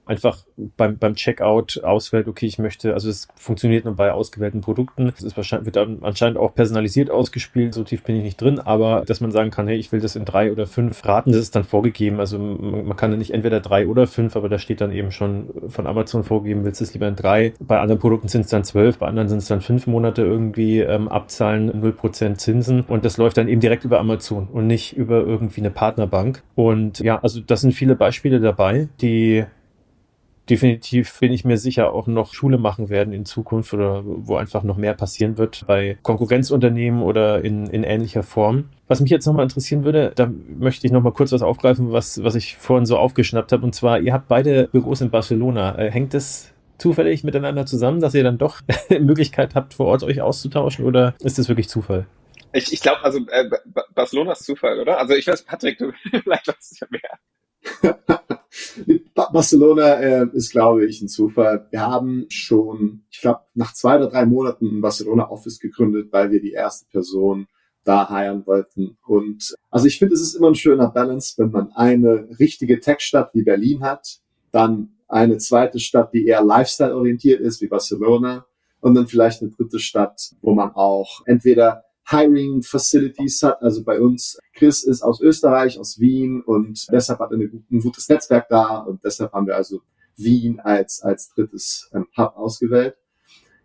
einfach beim, beim Checkout auswählt, okay, ich möchte, also es funktioniert nur bei ausgewählten Produkten. Es ist wahrscheinlich, wird dann anscheinend auch personalisiert ausgespielt, so tief bin ich nicht drin, aber dass man sagen kann, hey, ich will das in drei oder fünf Raten, das ist dann vorgegeben. Also man, man kann ja nicht entweder drei oder fünf, aber da steht dann eben schon von Amazon vorgegeben, willst du es lieber in drei. Bei anderen Produkten sind es dann zwölf, bei anderen sind es dann fünf Monate irgendwie ähm, abzahlen, null Prozent Zinsen und das läuft dann eben direkt über Amazon und nicht über irgendwie eine Partnerbank. Und ja, also das sind viele Beispiele dabei, die definitiv bin ich mir sicher auch noch Schule machen werden in Zukunft oder wo einfach noch mehr passieren wird bei Konkurrenzunternehmen oder in, in ähnlicher Form. Was mich jetzt nochmal interessieren würde, da möchte ich nochmal kurz was aufgreifen, was, was ich vorhin so aufgeschnappt habe. Und zwar, ihr habt beide Büros in Barcelona. Äh, hängt das zufällig miteinander zusammen, dass ihr dann doch Möglichkeit habt, vor Ort euch auszutauschen oder ist das wirklich Zufall? Ich, ich glaube, also äh, Barcelona ist Zufall, oder? Also ich weiß, Patrick, du vielleicht weißt ja mehr. Barcelona äh, ist, glaube ich, ein Zufall. Wir haben schon, ich glaube, nach zwei oder drei Monaten ein Barcelona-Office gegründet, weil wir die erste Person da heiren wollten. Und also ich finde, es ist immer ein schöner Balance, wenn man eine richtige Tech-Stadt wie Berlin hat, dann eine zweite Stadt, die eher Lifestyle-orientiert ist, wie Barcelona, und dann vielleicht eine dritte Stadt, wo man auch entweder Hiring Facilities hat. Also bei uns, Chris ist aus Österreich, aus Wien und deshalb hat er ein gutes Netzwerk da und deshalb haben wir also Wien als, als drittes ähm, Hub ausgewählt.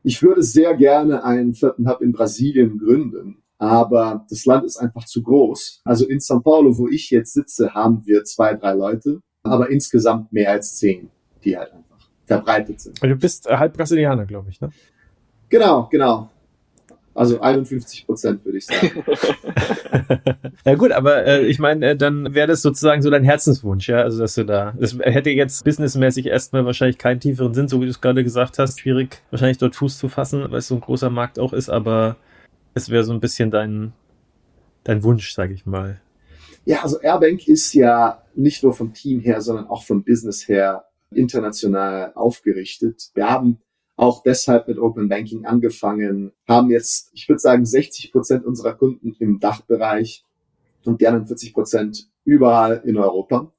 Ich würde sehr gerne einen vierten Hub in Brasilien gründen, aber das Land ist einfach zu groß. Also in São Paulo, wo ich jetzt sitze, haben wir zwei, drei Leute, aber insgesamt mehr als zehn, die halt einfach verbreitet sind. Du bist halb Brasilianer, glaube ich, ne? Genau, genau. Also 51 Prozent würde ich sagen. ja gut, aber äh, ich meine, äh, dann wäre das sozusagen so dein Herzenswunsch, ja, also dass du da, das hätte jetzt businessmäßig erstmal wahrscheinlich keinen tieferen Sinn, so wie du es gerade gesagt hast, schwierig wahrscheinlich dort Fuß zu fassen, weil es so ein großer Markt auch ist, aber es wäre so ein bisschen dein, dein Wunsch, sage ich mal. Ja, also Airbank ist ja nicht nur vom Team her, sondern auch vom Business her international aufgerichtet. Wir haben auch deshalb mit Open Banking angefangen, haben jetzt, ich würde sagen, 60 Prozent unserer Kunden im Dachbereich und die anderen 40 Prozent überall in Europa.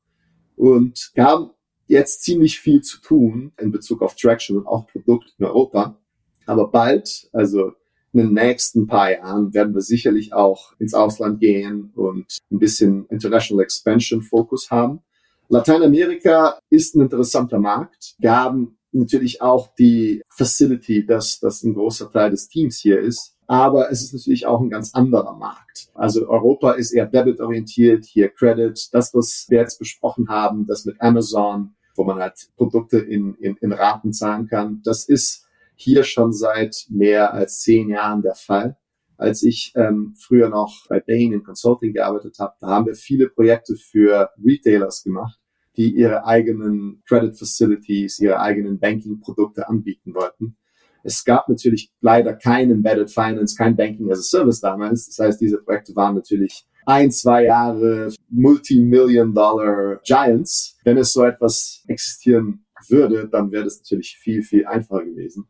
Und wir haben jetzt ziemlich viel zu tun in Bezug auf Traction und auch Produkt in Europa. Aber bald, also in den nächsten paar Jahren, werden wir sicherlich auch ins Ausland gehen und ein bisschen International Expansion Fokus haben. Lateinamerika ist ein interessanter Markt. Wir haben natürlich auch die Facility, dass das ein großer Teil des Teams hier ist. Aber es ist natürlich auch ein ganz anderer Markt. Also Europa ist eher debitorientiert, hier Credit. Das, was wir jetzt besprochen haben, das mit Amazon, wo man halt Produkte in, in, in Raten zahlen kann, das ist hier schon seit mehr als zehn Jahren der Fall. Als ich ähm, früher noch bei Bain in Consulting gearbeitet habe, da haben wir viele Projekte für Retailers gemacht die ihre eigenen Credit Facilities, ihre eigenen Banking-Produkte anbieten wollten. Es gab natürlich leider kein Embedded Finance, kein Banking as a Service damals. Das heißt, diese Projekte waren natürlich ein, zwei Jahre Multi-Million-Dollar Giants. Wenn es so etwas existieren würde, dann wäre das natürlich viel, viel einfacher gewesen.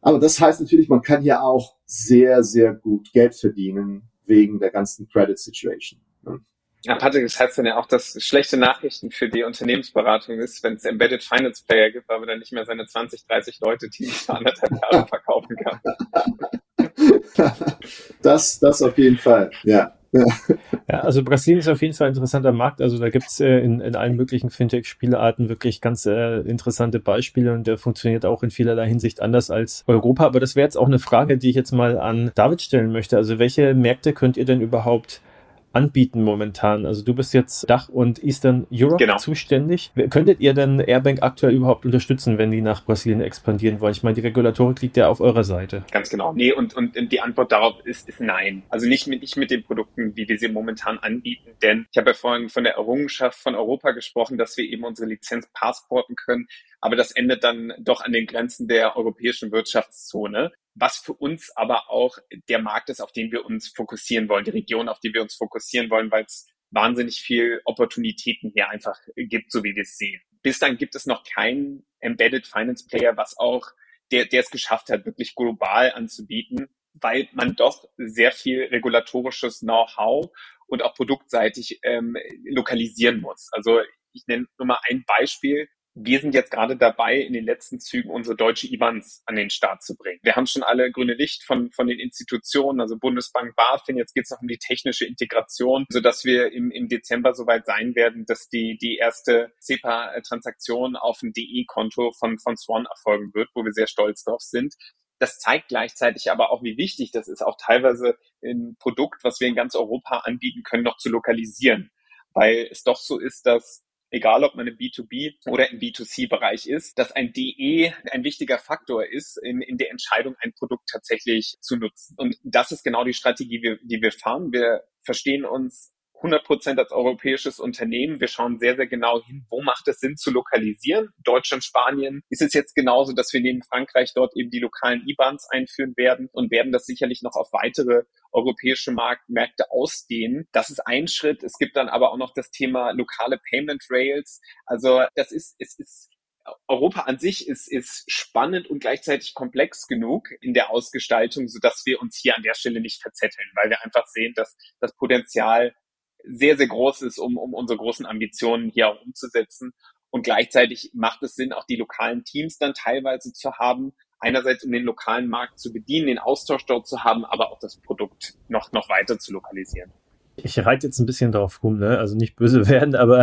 Aber das heißt natürlich, man kann hier auch sehr, sehr gut Geld verdienen wegen der ganzen Credit Situation. Ja, Patrick, das heißt dann ja auch, dass schlechte Nachrichten für die Unternehmensberatung ist, wenn es Embedded Finance Player gibt, weil man dann nicht mehr seine 20, 30 Leute Teams für anderthalb Jahre verkaufen kann. Das, das auf jeden Fall, ja. Ja, also Brasilien ist auf jeden Fall ein interessanter Markt. Also da gibt's äh, in, in allen möglichen Fintech-Spielarten wirklich ganz äh, interessante Beispiele und der funktioniert auch in vielerlei Hinsicht anders als Europa. Aber das wäre jetzt auch eine Frage, die ich jetzt mal an David stellen möchte. Also welche Märkte könnt ihr denn überhaupt anbieten momentan? Also du bist jetzt Dach und Eastern Europe genau. zuständig. Könntet ihr denn Airbank aktuell überhaupt unterstützen, wenn die nach Brasilien expandieren wollen? Ich meine, die Regulatorik liegt ja auf eurer Seite. Ganz genau. Nee, und, und die Antwort darauf ist, ist nein. Also nicht mit, nicht mit den Produkten, wie wir sie momentan anbieten. Denn ich habe ja vorhin von der Errungenschaft von Europa gesprochen, dass wir eben unsere Lizenz passporten können. Aber das endet dann doch an den Grenzen der europäischen Wirtschaftszone was für uns aber auch der Markt ist, auf den wir uns fokussieren wollen, die Region, auf die wir uns fokussieren wollen, weil es wahnsinnig viel Opportunitäten hier einfach gibt, so wie wir es sehen. Bislang gibt es noch keinen Embedded Finance Player, was auch der, der es geschafft hat, wirklich global anzubieten, weil man doch sehr viel regulatorisches Know-how und auch produktseitig ähm, lokalisieren muss. Also ich nenne nur mal ein Beispiel wir sind jetzt gerade dabei, in den letzten Zügen unsere deutsche IBANs an den Start zu bringen. Wir haben schon alle grüne Licht von, von den Institutionen, also Bundesbank, BaFin. Jetzt geht es noch um die technische Integration, sodass wir im, im Dezember soweit sein werden, dass die, die erste SEPA-Transaktion auf dem DE-Konto von, von Swan erfolgen wird, wo wir sehr stolz drauf sind. Das zeigt gleichzeitig aber auch, wie wichtig das ist, auch teilweise ein Produkt, was wir in ganz Europa anbieten können, noch zu lokalisieren. Weil es doch so ist, dass egal ob man im B2B oder im B2C-Bereich ist, dass ein DE ein wichtiger Faktor ist in, in der Entscheidung, ein Produkt tatsächlich zu nutzen. Und das ist genau die Strategie, die wir, die wir fahren. Wir verstehen uns 100 Prozent als europäisches Unternehmen. Wir schauen sehr, sehr genau hin, wo macht es Sinn zu lokalisieren. Deutschland, Spanien ist es jetzt genauso, dass wir neben Frankreich dort eben die lokalen IBANs einführen werden und werden das sicherlich noch auf weitere europäische Markt, Märkte ausdehnen. Das ist ein Schritt. Es gibt dann aber auch noch das Thema lokale Payment Rails. Also das ist, es ist Europa an sich ist, ist spannend und gleichzeitig komplex genug in der Ausgestaltung, so dass wir uns hier an der Stelle nicht verzetteln, weil wir einfach sehen, dass das Potenzial sehr, sehr groß ist, um, um unsere großen Ambitionen hier auch umzusetzen. Und gleichzeitig macht es Sinn, auch die lokalen Teams dann teilweise zu haben. Einerseits, um den lokalen Markt zu bedienen, den Austausch dort zu haben, aber auch das Produkt noch, noch weiter zu lokalisieren. Ich reite jetzt ein bisschen drauf rum, ne? also nicht böse werden, aber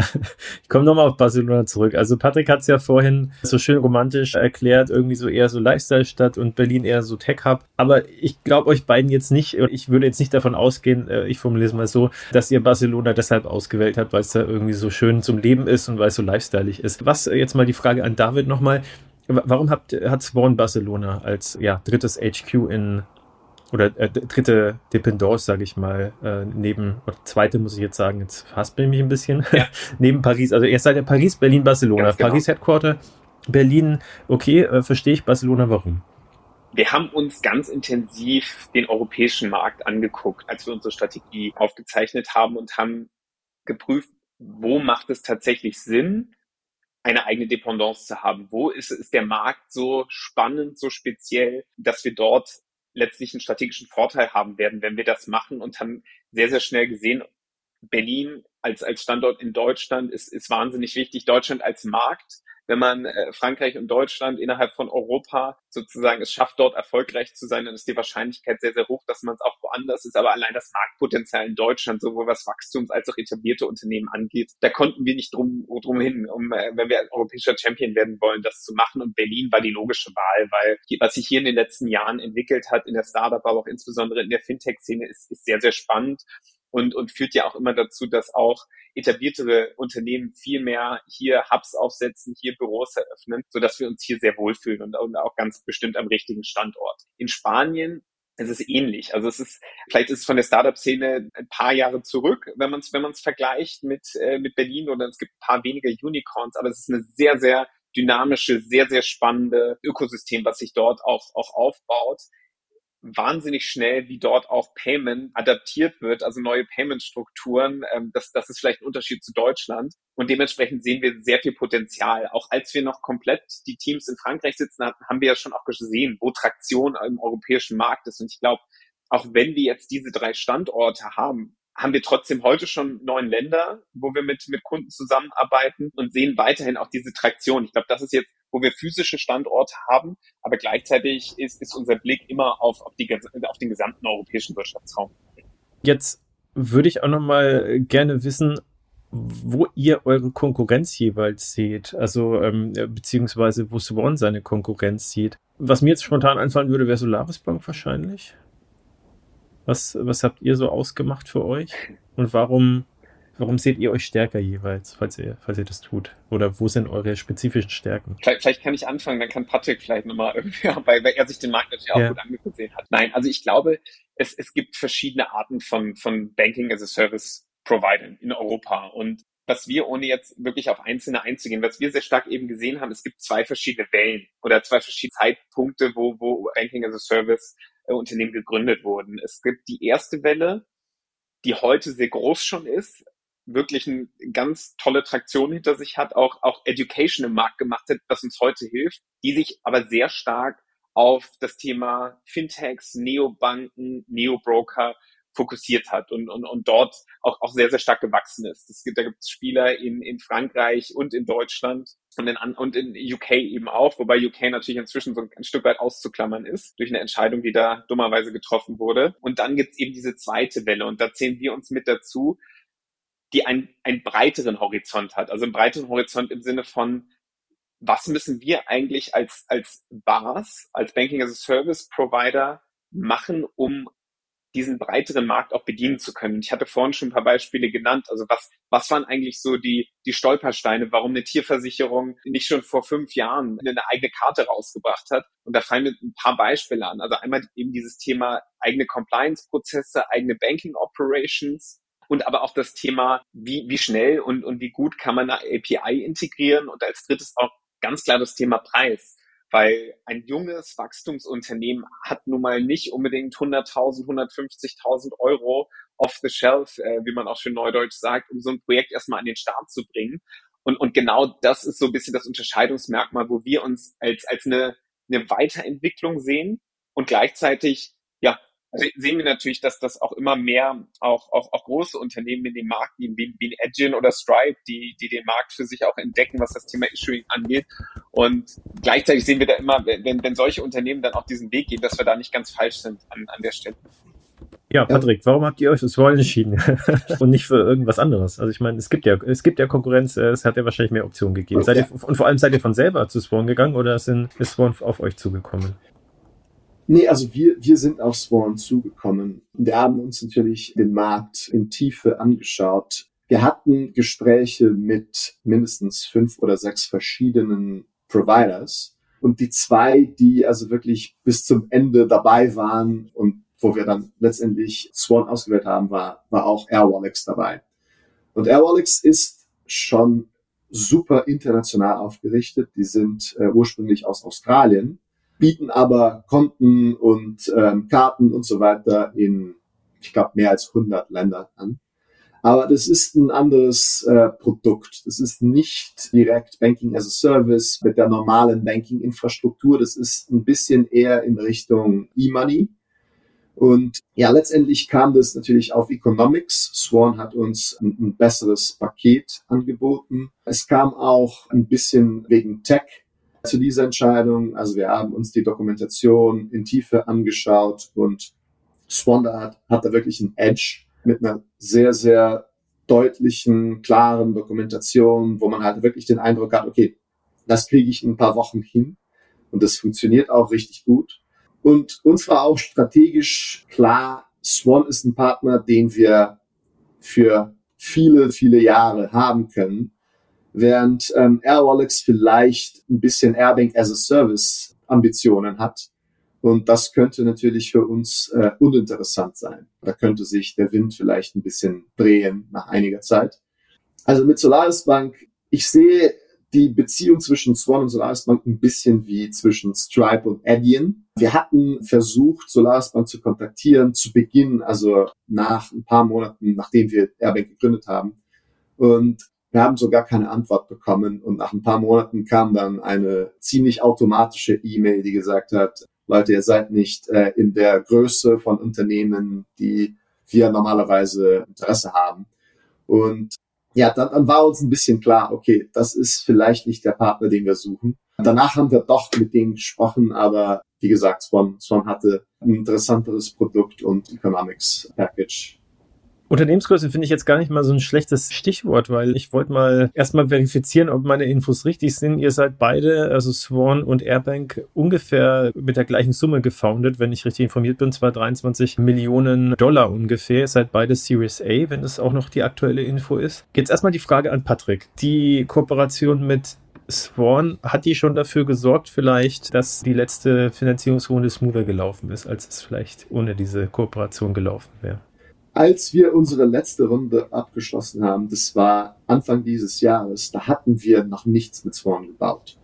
ich komme nochmal auf Barcelona zurück. Also Patrick hat es ja vorhin so schön romantisch erklärt, irgendwie so eher so Lifestyle-Stadt und Berlin eher so Tech-Hub. Aber ich glaube euch beiden jetzt nicht, ich würde jetzt nicht davon ausgehen, äh, ich formuliere es mal so, dass ihr Barcelona deshalb ausgewählt habt, weil es da irgendwie so schön zum Leben ist und weil es so lifestyleig ist. Was äh, jetzt mal die Frage an David nochmal, warum hat Swan Barcelona als ja, drittes HQ in oder äh, dritte Dependance, sage ich mal, äh, neben, oder zweite muss ich jetzt sagen, jetzt hasst mich ein bisschen, ja. neben Paris. Also ihr seid ja Paris, Berlin, Barcelona. Genau. Paris Headquarter, Berlin, okay, äh, verstehe ich, Barcelona, warum? Wir haben uns ganz intensiv den europäischen Markt angeguckt, als wir unsere Strategie aufgezeichnet haben und haben geprüft, wo macht es tatsächlich Sinn, eine eigene Dependance zu haben? Wo ist, ist der Markt so spannend, so speziell, dass wir dort letztlich einen strategischen Vorteil haben werden, wenn wir das machen und haben sehr, sehr schnell gesehen, Berlin als, als Standort in Deutschland ist, ist wahnsinnig wichtig. Deutschland als Markt wenn man äh, Frankreich und Deutschland innerhalb von Europa sozusagen es schafft, dort erfolgreich zu sein, dann ist die Wahrscheinlichkeit sehr, sehr hoch, dass man es auch woanders ist. Aber allein das Marktpotenzial in Deutschland, sowohl was Wachstums als auch etablierte Unternehmen angeht, da konnten wir nicht drum, drum hin, um, äh, wenn wir europäischer Champion werden wollen, das zu machen. Und Berlin war die logische Wahl, weil was sich hier in den letzten Jahren entwickelt hat in der Startup, aber auch insbesondere in der Fintech-Szene, ist, ist sehr, sehr spannend und, und führt ja auch immer dazu, dass auch etabliertere Unternehmen viel mehr hier Hubs aufsetzen, hier Büros eröffnen, so dass wir uns hier sehr wohlfühlen und, und auch ganz bestimmt am richtigen Standort. In Spanien es ist ähnlich. Also es ist, vielleicht ist es von der Startup-Szene ein paar Jahre zurück, wenn man es wenn man es vergleicht mit, äh, mit Berlin oder es gibt ein paar weniger Unicorns, aber es ist eine sehr, sehr dynamische, sehr, sehr spannende Ökosystem, was sich dort auch, auch aufbaut wahnsinnig schnell, wie dort auch Payment adaptiert wird, also neue Payment-Strukturen. Ähm, das, das ist vielleicht ein Unterschied zu Deutschland. Und dementsprechend sehen wir sehr viel Potenzial. Auch als wir noch komplett die Teams in Frankreich sitzen hatten, haben wir ja schon auch gesehen, wo Traktion im europäischen Markt ist. Und ich glaube, auch wenn wir jetzt diese drei Standorte haben, haben wir trotzdem heute schon neun Länder, wo wir mit, mit Kunden zusammenarbeiten und sehen weiterhin auch diese Traktion. Ich glaube, das ist jetzt wo wir physische Standorte haben, aber gleichzeitig ist, ist unser Blick immer auf, auf, die, auf den gesamten europäischen Wirtschaftsraum. Jetzt würde ich auch noch mal gerne wissen, wo ihr eure Konkurrenz jeweils seht, also ähm, beziehungsweise wo Swan seine Konkurrenz sieht. Was mir jetzt spontan einfallen würde, wäre Solaris Bank wahrscheinlich. Was, was habt ihr so ausgemacht für euch? Und warum Warum seht ihr euch stärker jeweils, falls ihr, falls ihr das tut? Oder wo sind eure spezifischen Stärken? Vielleicht, vielleicht kann ich anfangen, dann kann Patrick vielleicht nochmal irgendwie, weil, weil er sich den Markt natürlich auch ja. gut angesehen hat. Nein, also ich glaube, es, es gibt verschiedene Arten von, von Banking as a Service Providern in Europa. Und was wir, ohne jetzt wirklich auf einzelne einzugehen, was wir sehr stark eben gesehen haben, es gibt zwei verschiedene Wellen oder zwei verschiedene Zeitpunkte, wo, wo Banking as a Service äh, Unternehmen gegründet wurden. Es gibt die erste Welle, die heute sehr groß schon ist, wirklich eine ganz tolle Traktion hinter sich hat, auch, auch Education im Markt gemacht hat, was uns heute hilft, die sich aber sehr stark auf das Thema Fintechs, Neobanken, Neobroker fokussiert hat und, und, und dort auch, auch sehr, sehr stark gewachsen ist. Es gibt, da gibt es Spieler in, in Frankreich und in Deutschland und in, und in UK eben auch, wobei UK natürlich inzwischen so ein Stück weit auszuklammern ist durch eine Entscheidung, die da dummerweise getroffen wurde. Und dann gibt es eben diese zweite Welle und da zählen wir uns mit dazu, die ein, einen breiteren Horizont hat. Also einen breiteren Horizont im Sinne von, was müssen wir eigentlich als, als BAS, als Banking as a Service Provider machen, um diesen breiteren Markt auch bedienen zu können. Ich hatte vorhin schon ein paar Beispiele genannt. Also was, was waren eigentlich so die, die Stolpersteine, warum eine Tierversicherung nicht schon vor fünf Jahren eine eigene Karte rausgebracht hat? Und da fallen mir ein paar Beispiele an. Also einmal eben dieses Thema eigene Compliance-Prozesse, eigene Banking Operations, und aber auch das Thema, wie, wie schnell und, und wie gut kann man eine API integrieren und als drittes auch ganz klar das Thema Preis. Weil ein junges Wachstumsunternehmen hat nun mal nicht unbedingt 100.000, 150.000 Euro off the shelf, äh, wie man auch schön neudeutsch sagt, um so ein Projekt erstmal an den Start zu bringen. Und, und genau das ist so ein bisschen das Unterscheidungsmerkmal, wo wir uns als, als eine, eine Weiterentwicklung sehen und gleichzeitig sehen wir natürlich, dass das auch immer mehr auch, auch, auch große Unternehmen in den Markt gehen, wie, wie Edgin oder Stripe, die, die den Markt für sich auch entdecken, was das Thema Issuing angeht. Und gleichzeitig sehen wir da immer, wenn, wenn solche Unternehmen dann auch diesen Weg gehen, dass wir da nicht ganz falsch sind an, an der Stelle. Ja, Patrick, warum habt ihr euch für Swan entschieden und nicht für irgendwas anderes? Also ich meine, es gibt ja, es gibt ja Konkurrenz, äh, es hat ja wahrscheinlich mehr Optionen gegeben. Seid ihr, und vor allem seid ihr von selber zu Swan gegangen oder sind, ist Swan auf euch zugekommen? Nee, also wir, wir sind auf Swan zugekommen. Wir haben uns natürlich den Markt in Tiefe angeschaut. Wir hatten Gespräche mit mindestens fünf oder sechs verschiedenen Providers. Und die zwei, die also wirklich bis zum Ende dabei waren und wo wir dann letztendlich Swan ausgewählt haben, war, war auch Airwallex dabei. Und Airwallex ist schon super international aufgerichtet. Die sind äh, ursprünglich aus Australien, bieten aber Konten und ähm, Karten und so weiter in, ich glaube, mehr als 100 Ländern an. Aber das ist ein anderes äh, Produkt. Das ist nicht direkt Banking as a Service mit der normalen Banking-Infrastruktur. Das ist ein bisschen eher in Richtung E-Money. Und ja, letztendlich kam das natürlich auf Economics. Swan hat uns ein, ein besseres Paket angeboten. Es kam auch ein bisschen wegen Tech zu dieser Entscheidung. Also wir haben uns die Dokumentation in Tiefe angeschaut und Swan hat, hat da wirklich ein Edge mit einer sehr, sehr deutlichen, klaren Dokumentation, wo man halt wirklich den Eindruck hat, okay, das kriege ich in ein paar Wochen hin und das funktioniert auch richtig gut. Und uns war auch strategisch klar, Swan ist ein Partner, den wir für viele, viele Jahre haben können, während ähm, Airwallex vielleicht ein bisschen Airbank as a Service Ambitionen hat. Und das könnte natürlich für uns äh, uninteressant sein. Da könnte sich der Wind vielleicht ein bisschen drehen nach einiger Zeit. Also mit Solaris Bank, ich sehe die Beziehung zwischen Swan und Solaris Bank ein bisschen wie zwischen Stripe und Adyen. Wir hatten versucht, Solaris Bank zu kontaktieren zu Beginn, also nach ein paar Monaten, nachdem wir Airbank gegründet haben. Und wir haben sogar keine Antwort bekommen. Und nach ein paar Monaten kam dann eine ziemlich automatische E-Mail, die gesagt hat, Leute, ihr seid nicht äh, in der Größe von Unternehmen, die wir normalerweise Interesse haben. Und ja, dann, dann war uns ein bisschen klar, okay, das ist vielleicht nicht der Partner, den wir suchen. Danach haben wir doch mit denen gesprochen, aber wie gesagt, Swan, Swan hatte ein interessanteres Produkt und Economics Package Unternehmensgröße finde ich jetzt gar nicht mal so ein schlechtes Stichwort, weil ich wollte mal erstmal verifizieren, ob meine Infos richtig sind. Ihr seid beide, also Swan und Airbank, ungefähr mit der gleichen Summe gefoundet, wenn ich richtig informiert bin, zwar 23 Millionen Dollar ungefähr. Ihr seid beide Series A, wenn es auch noch die aktuelle Info ist. Jetzt erstmal die Frage an Patrick. Die Kooperation mit Swan, hat die schon dafür gesorgt, vielleicht, dass die letzte Finanzierungsrunde smoother gelaufen ist, als es vielleicht ohne diese Kooperation gelaufen wäre? Als wir unsere letzte Runde abgeschlossen haben, das war Anfang dieses Jahres, da hatten wir noch nichts mit Swan gebaut.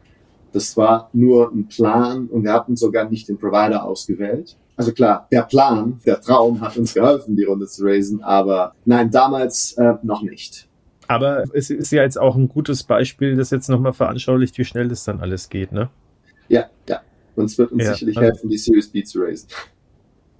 Das war nur ein Plan und wir hatten sogar nicht den Provider ausgewählt. Also klar, der Plan, der Traum hat uns geholfen, die Runde zu raisen, aber nein, damals äh, noch nicht. Aber es ist ja jetzt auch ein gutes Beispiel, das jetzt nochmal veranschaulicht, wie schnell das dann alles geht, ne? Ja, ja. Und es wird uns ja, sicherlich also helfen, die Series B zu raisen.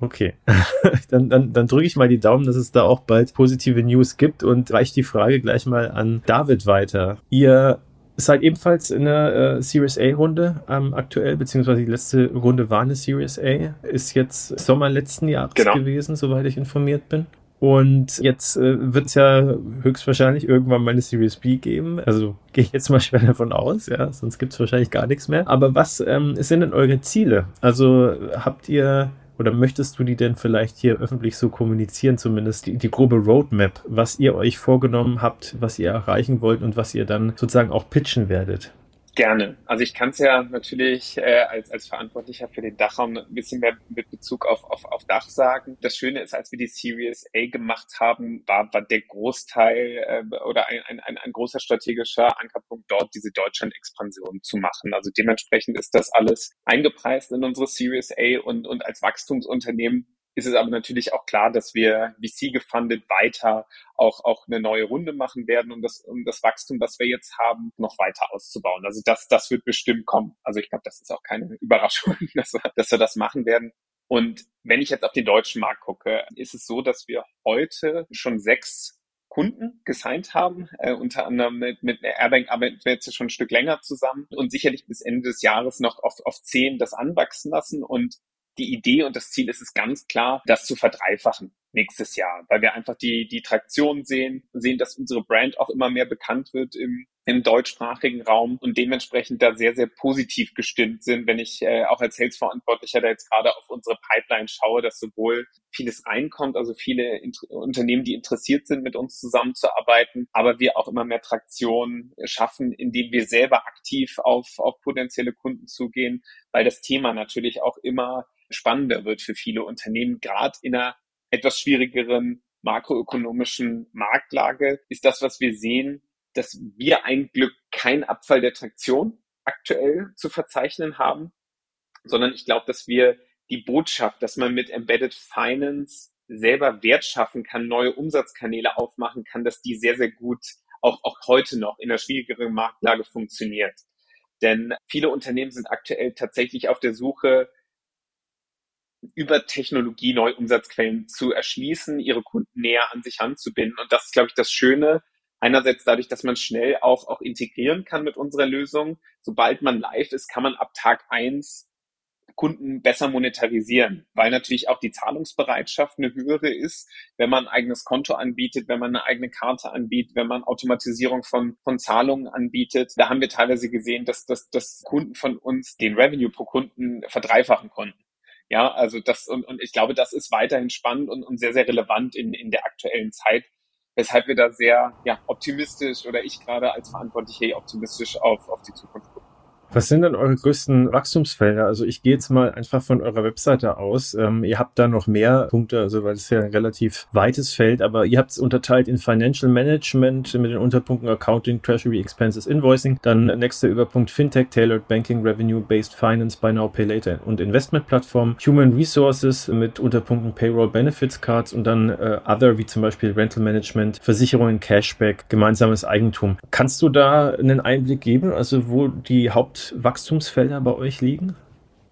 Okay, dann, dann, dann drücke ich mal die Daumen, dass es da auch bald positive News gibt und reiche die Frage gleich mal an David weiter. Ihr seid ebenfalls in der äh, Series A-Runde ähm, aktuell, beziehungsweise die letzte Runde war eine Series A, ist jetzt Sommer letzten Jahres genau. gewesen, soweit ich informiert bin. Und jetzt äh, wird es ja höchstwahrscheinlich irgendwann mal eine Series B geben. Also gehe ich jetzt mal schwer davon aus, ja, sonst gibt es wahrscheinlich gar nichts mehr. Aber was ähm, sind denn eure Ziele? Also habt ihr oder möchtest du die denn vielleicht hier öffentlich so kommunizieren, zumindest die, die grobe Roadmap, was ihr euch vorgenommen habt, was ihr erreichen wollt und was ihr dann sozusagen auch pitchen werdet? Gerne. Also ich kann es ja natürlich äh, als, als Verantwortlicher für den Dachraum ein bisschen mehr mit Bezug auf, auf, auf Dach sagen. Das Schöne ist, als wir die Series A gemacht haben, war, war der Großteil äh, oder ein, ein, ein, ein großer strategischer Ankerpunkt dort, diese Deutschland-Expansion zu machen. Also dementsprechend ist das alles eingepreist in unsere Series A und, und als Wachstumsunternehmen ist es aber natürlich auch klar, dass wir VC gefundet weiter auch, auch eine neue Runde machen werden, um das, um das Wachstum, was wir jetzt haben, noch weiter auszubauen. Also das, das wird bestimmt kommen. Also ich glaube, das ist auch keine Überraschung, dass wir, dass wir das machen werden. Und wenn ich jetzt auf den deutschen Markt gucke, ist es so, dass wir heute schon sechs Kunden gesigned haben. Äh, unter anderem mit, mit Airbank arbeiten wir jetzt schon ein Stück länger zusammen und sicherlich bis Ende des Jahres noch auf, auf zehn das anwachsen lassen. Und die Idee und das Ziel ist es ganz klar, das zu verdreifachen nächstes Jahr, weil wir einfach die, die Traktion sehen, sehen, dass unsere Brand auch immer mehr bekannt wird im, im deutschsprachigen Raum und dementsprechend da sehr, sehr positiv gestimmt sind, wenn ich äh, auch als Sales-Verantwortlicher da jetzt gerade auf unsere Pipeline schaue, dass sowohl vieles reinkommt, also viele Int Unternehmen, die interessiert sind, mit uns zusammenzuarbeiten, aber wir auch immer mehr Traktion schaffen, indem wir selber aktiv auf, auf potenzielle Kunden zugehen, weil das Thema natürlich auch immer spannender wird für viele Unternehmen, gerade in einer etwas schwierigeren makroökonomischen Marktlage ist das, was wir sehen, dass wir ein Glück kein Abfall der Traktion aktuell zu verzeichnen haben, sondern ich glaube, dass wir die Botschaft, dass man mit Embedded Finance selber Wert schaffen kann, neue Umsatzkanäle aufmachen kann, dass die sehr, sehr gut auch, auch heute noch in einer schwierigeren Marktlage funktioniert. Denn viele Unternehmen sind aktuell tatsächlich auf der Suche über Technologie neue Umsatzquellen zu erschließen, ihre Kunden näher an sich anzubinden. Und das ist, glaube ich, das Schöne. Einerseits dadurch, dass man schnell auch, auch integrieren kann mit unserer Lösung. Sobald man live ist, kann man ab Tag eins Kunden besser monetarisieren, weil natürlich auch die Zahlungsbereitschaft eine höhere ist, wenn man ein eigenes Konto anbietet, wenn man eine eigene Karte anbietet, wenn man Automatisierung von, von Zahlungen anbietet. Da haben wir teilweise gesehen, dass, dass, dass Kunden von uns den Revenue pro Kunden verdreifachen konnten. Ja, also das, und, und ich glaube, das ist weiterhin spannend und, und sehr, sehr relevant in, in der aktuellen Zeit, weshalb wir da sehr ja, optimistisch oder ich gerade als Verantwortlicher optimistisch auf, auf die Zukunft. Was sind denn eure größten Wachstumsfelder? Also ich gehe jetzt mal einfach von eurer Webseite aus. Ähm, ihr habt da noch mehr Punkte, also weil es ja ein relativ weites Feld, aber ihr habt es unterteilt in Financial Management mit den Unterpunkten Accounting, Treasury Expenses, Invoicing, dann nächster Überpunkt Fintech, Tailored Banking, Revenue Based Finance, Buy Now Pay Later und Investment Plattform, Human Resources mit Unterpunkten Payroll Benefits Cards und dann äh, Other wie zum Beispiel Rental Management, Versicherungen, Cashback, gemeinsames Eigentum. Kannst du da einen Einblick geben, also wo die Haupt Wachstumsfelder bei euch liegen?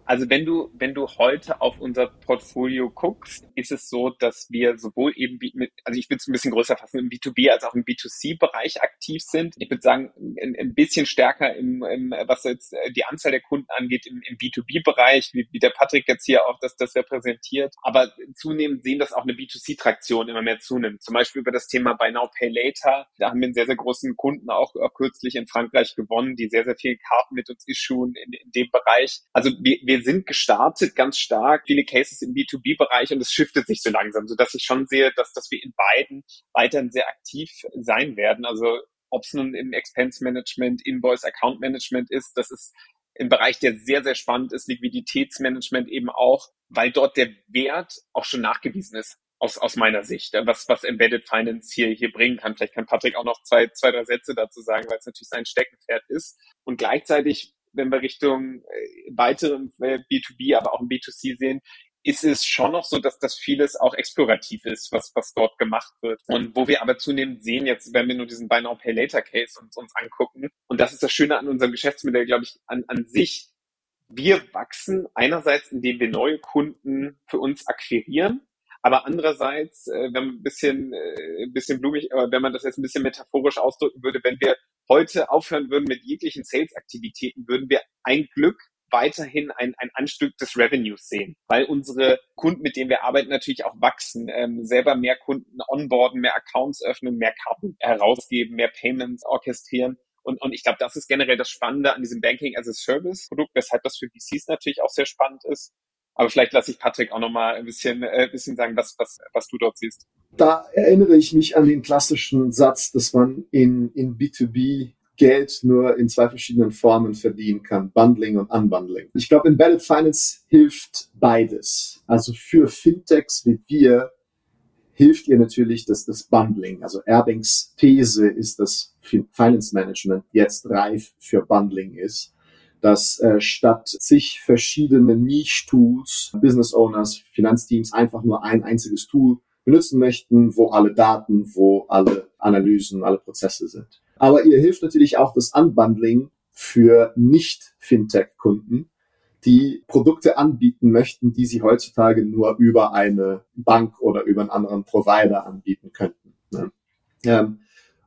Also wenn du, wenn du heute auf unser Portfolio guckst, ist es so, dass wir sowohl eben mit, also ich würde es ein bisschen größer fassen, im B2B als auch im B2C-Bereich aktiv sind. Ich würde sagen, ein, ein bisschen stärker im, im, was jetzt äh, die Anzahl der Kunden angeht, im, im B2B-Bereich, wie, wie der Patrick jetzt hier auch das, das repräsentiert. Aber zunehmend sehen, dass auch eine B2C-Traktion immer mehr zunimmt. Zum Beispiel über das Thema Buy Now Pay Later. Da haben wir einen sehr, sehr großen Kunden auch, auch kürzlich in Frankreich gewonnen, die sehr, sehr viele Karten mit uns issuen in, in dem Bereich. Also wir, wir wir sind gestartet ganz stark, viele Cases im B2B-Bereich und es shiftet sich so langsam, so dass ich schon sehe, dass, dass wir in beiden weiterhin sehr aktiv sein werden. Also ob es nun im Expense Management, Invoice Account Management ist, das ist ein Bereich, der sehr, sehr spannend ist, Liquiditätsmanagement eben auch, weil dort der Wert auch schon nachgewiesen ist aus, aus meiner Sicht, was, was Embedded Finance hier, hier bringen kann. Vielleicht kann Patrick auch noch zwei, zwei, drei Sätze dazu sagen, weil es natürlich sein Steckenpferd ist. Und gleichzeitig wenn wir Richtung äh, weiteren äh, B2B, aber auch im B2C sehen, ist es schon noch so, dass das vieles auch explorativ ist, was, was dort gemacht wird. Und wo wir aber zunehmend sehen, jetzt, wenn wir nur diesen Buy Now Pay Later Case uns, uns angucken, und das ist das Schöne an unserem Geschäftsmodell, glaube ich, an, an sich. Wir wachsen einerseits, indem wir neue Kunden für uns akquirieren, aber andererseits, äh, wenn man ein bisschen, äh, ein bisschen blumig, aber wenn man das jetzt ein bisschen metaphorisch ausdrücken würde, wenn wir heute aufhören würden mit jeglichen Sales-Aktivitäten, würden wir ein Glück weiterhin ein, ein Anstück des Revenues sehen, weil unsere Kunden, mit denen wir arbeiten, natürlich auch wachsen, ähm, selber mehr Kunden onboarden, mehr Accounts öffnen, mehr Karten herausgeben, mehr Payments orchestrieren. Und, und ich glaube, das ist generell das Spannende an diesem Banking as a Service Produkt, weshalb das für VCs natürlich auch sehr spannend ist. Aber vielleicht lasse ich Patrick auch nochmal ein bisschen, äh, bisschen sagen, was, was, was du dort siehst. Da erinnere ich mich an den klassischen Satz, dass man in, in B2B Geld nur in zwei verschiedenen Formen verdienen kann, Bundling und Unbundling. Ich glaube, Embedded Finance hilft beides. Also für Fintechs wie wir hilft ihr natürlich, dass das Bundling, also Erbanks These ist, dass Finance Management jetzt reif für Bundling ist dass äh, statt sich verschiedene Niche-Tools, Business Owners, Finanzteams einfach nur ein einziges Tool benutzen möchten, wo alle Daten, wo alle Analysen, alle Prozesse sind. Aber ihr hilft natürlich auch das Unbundling für Nicht-Fintech-Kunden, die Produkte anbieten möchten, die sie heutzutage nur über eine Bank oder über einen anderen Provider anbieten könnten. Ne? Ähm,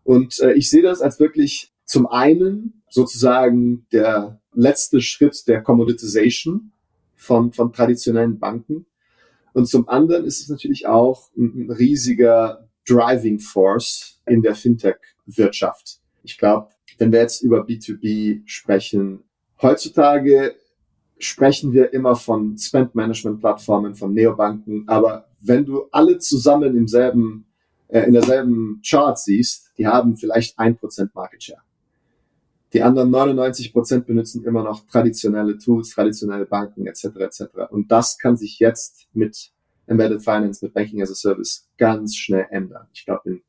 und äh, ich sehe das als wirklich zum einen sozusagen der letzte Schritt der Commoditization von, von traditionellen Banken. Und zum anderen ist es natürlich auch ein, riesiger Driving Force in der Fintech-Wirtschaft. Ich glaube, wenn wir jetzt über B2B sprechen, heutzutage sprechen wir immer von Spend-Management-Plattformen, von Neobanken, aber wenn du alle zusammen im selben, äh, in derselben Chart siehst, die haben vielleicht ein Prozent Market Share. Die anderen 99 Prozent benutzen immer noch traditionelle Tools, traditionelle Banken etc. etc. Und das kann sich jetzt mit Embedded Finance, mit Banking as a Service ganz schnell ändern. Ich glaube, in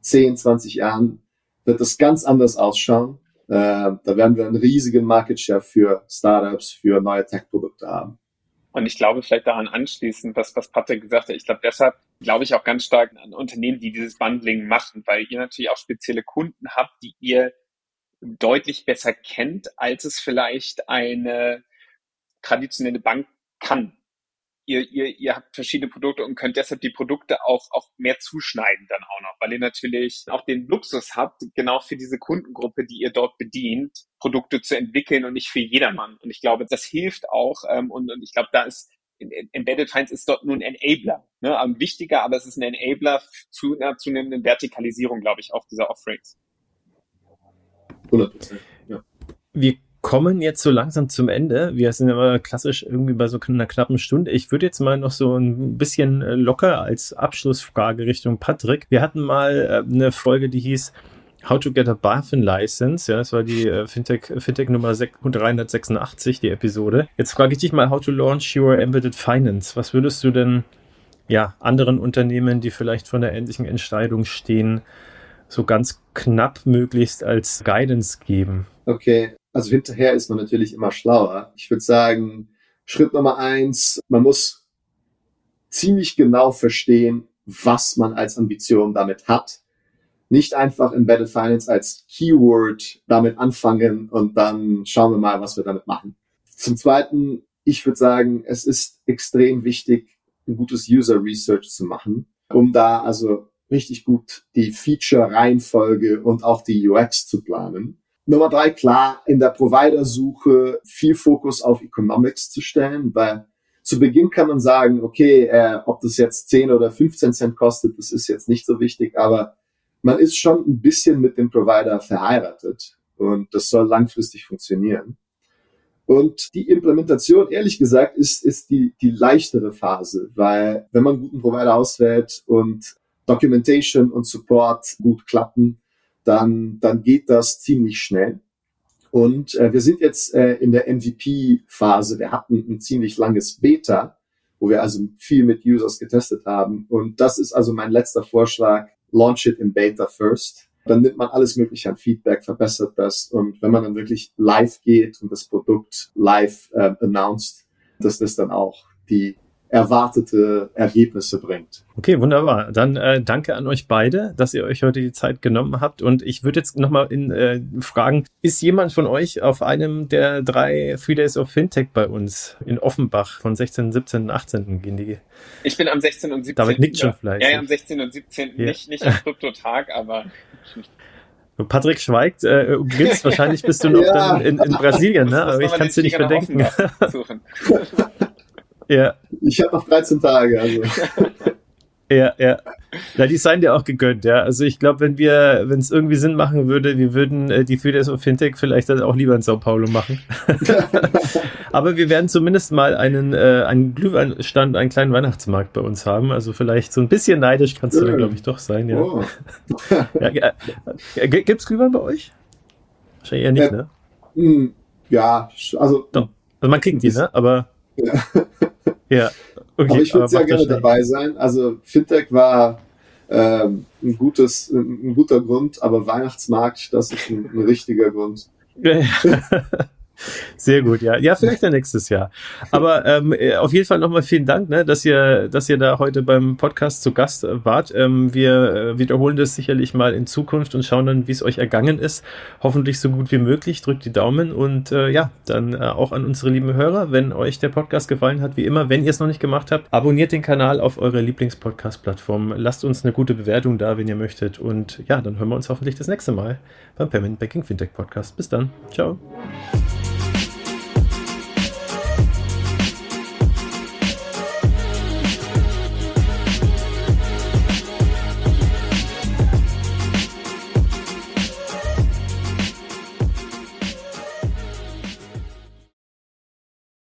10, 20 Jahren wird das ganz anders ausschauen. Äh, da werden wir einen riesigen Market Share für Startups, für neue Tech-Produkte haben. Und ich glaube, vielleicht daran anschließend, was, was Patrick gesagt hat, ich glaube, deshalb glaube ich auch ganz stark an Unternehmen, die dieses Bundling machen, weil ihr natürlich auch spezielle Kunden habt, die ihr deutlich besser kennt, als es vielleicht eine traditionelle Bank kann ihr, ihr, ihr habt verschiedene Produkte und könnt deshalb die Produkte auch, auch mehr zuschneiden dann auch noch, weil ihr natürlich auch den Luxus habt, genau für diese Kundengruppe, die ihr dort bedient, Produkte zu entwickeln und nicht für jedermann. Und ich glaube, das hilft auch ähm, und, und ich glaube, da ist Embedded Finance ist dort nur ein Enabler, ne? wichtiger, aber es ist ein Enabler zu einer zunehmenden Vertikalisierung, glaube ich, auch dieser Offerings. 100 ja. Wir kommen jetzt so langsam zum Ende. Wir sind aber klassisch irgendwie bei so einer knappen Stunde. Ich würde jetzt mal noch so ein bisschen äh, locker als Abschlussfrage Richtung Patrick. Wir hatten mal äh, eine Folge, die hieß How to get a BaFin License. Ja, das war die äh, Fintech, Fintech Nummer 386, die Episode. Jetzt frage ich dich mal, how to launch your embedded finance. Was würdest du denn ja, anderen Unternehmen, die vielleicht vor einer ähnlichen Entscheidung stehen, so ganz knapp möglichst als Guidance geben? Okay, also hinterher ist man natürlich immer schlauer. Ich würde sagen, Schritt Nummer eins, man muss ziemlich genau verstehen, was man als Ambition damit hat. Nicht einfach Embedded Finance als Keyword damit anfangen und dann schauen wir mal, was wir damit machen. Zum Zweiten, ich würde sagen, es ist extrem wichtig, ein gutes User Research zu machen, um da also richtig gut die Feature-Reihenfolge und auch die UX zu planen. Nummer drei, klar, in der Provider-Suche viel Fokus auf Economics zu stellen, weil zu Beginn kann man sagen, okay, äh, ob das jetzt 10 oder 15 Cent kostet, das ist jetzt nicht so wichtig, aber man ist schon ein bisschen mit dem Provider verheiratet und das soll langfristig funktionieren. Und die Implementation, ehrlich gesagt, ist, ist die, die leichtere Phase, weil wenn man einen guten Provider auswählt und Documentation und Support gut klappen, dann, dann geht das ziemlich schnell. Und äh, wir sind jetzt äh, in der MVP-Phase. Wir hatten ein ziemlich langes Beta, wo wir also viel mit Users getestet haben. Und das ist also mein letzter Vorschlag. Launch it in Beta first. Dann nimmt man alles Mögliche an Feedback, verbessert das. Und wenn man dann wirklich live geht und das Produkt live äh, announced, dass das dann auch die erwartete Ergebnisse bringt. Okay, wunderbar. Dann äh, danke an euch beide, dass ihr euch heute die Zeit genommen habt. Und ich würde jetzt nochmal in äh, fragen, ist jemand von euch auf einem der drei Three Days of Fintech bei uns in Offenbach von 16., 17., 18. gehen die? Ich bin am 16. und 17. David nickt schon vielleicht. Ja, ja, am 16. und 17. Ja. Nicht, nicht am Kryptotag, aber Patrick schweigt, äh, grinst, wahrscheinlich bist du noch ja. dann in, in Brasilien, ne? Aber ich kann es dir nicht verdenken. Ja. Ich habe noch 13 Tage, also. Ja, ja. Na, die seien dir auch gegönnt, ja. Also ich glaube, wenn wir, wenn es irgendwie Sinn machen würde, wir würden äh, die Feeders of Fintech vielleicht dann auch lieber in Sao Paulo machen. Aber wir werden zumindest mal einen, äh, einen Glühweinstand, einen kleinen Weihnachtsmarkt bei uns haben. Also vielleicht so ein bisschen neidisch kannst du da, glaube ich, doch sein, ja. Oh. ja äh, gibt's Glühwein bei euch? Wahrscheinlich eher nicht, ne? Hm, ja, also. Doch. Also man kriegt die, ne? Aber. Ja. Ja. Okay, aber ich würde sehr gerne dabei sein. Also Fintech war ähm, ein gutes, ein guter Grund, aber Weihnachtsmarkt, das ist ein, ein richtiger Grund. Sehr gut, ja. Ja, vielleicht dann nächstes Jahr. Aber ähm, äh, auf jeden Fall nochmal vielen Dank, ne, dass ihr, dass ihr da heute beim Podcast zu Gast wart. Ähm, wir äh, wiederholen das sicherlich mal in Zukunft und schauen dann, wie es euch ergangen ist. Hoffentlich so gut wie möglich. Drückt die Daumen und äh, ja, dann äh, auch an unsere lieben Hörer, wenn euch der Podcast gefallen hat, wie immer, wenn ihr es noch nicht gemacht habt, abonniert den Kanal auf eure Lieblingspodcast-Plattform. Lasst uns eine gute Bewertung da, wenn ihr möchtet. Und ja, dann hören wir uns hoffentlich das nächste Mal beim Payment Banking Fintech Podcast. Bis dann. Ciao.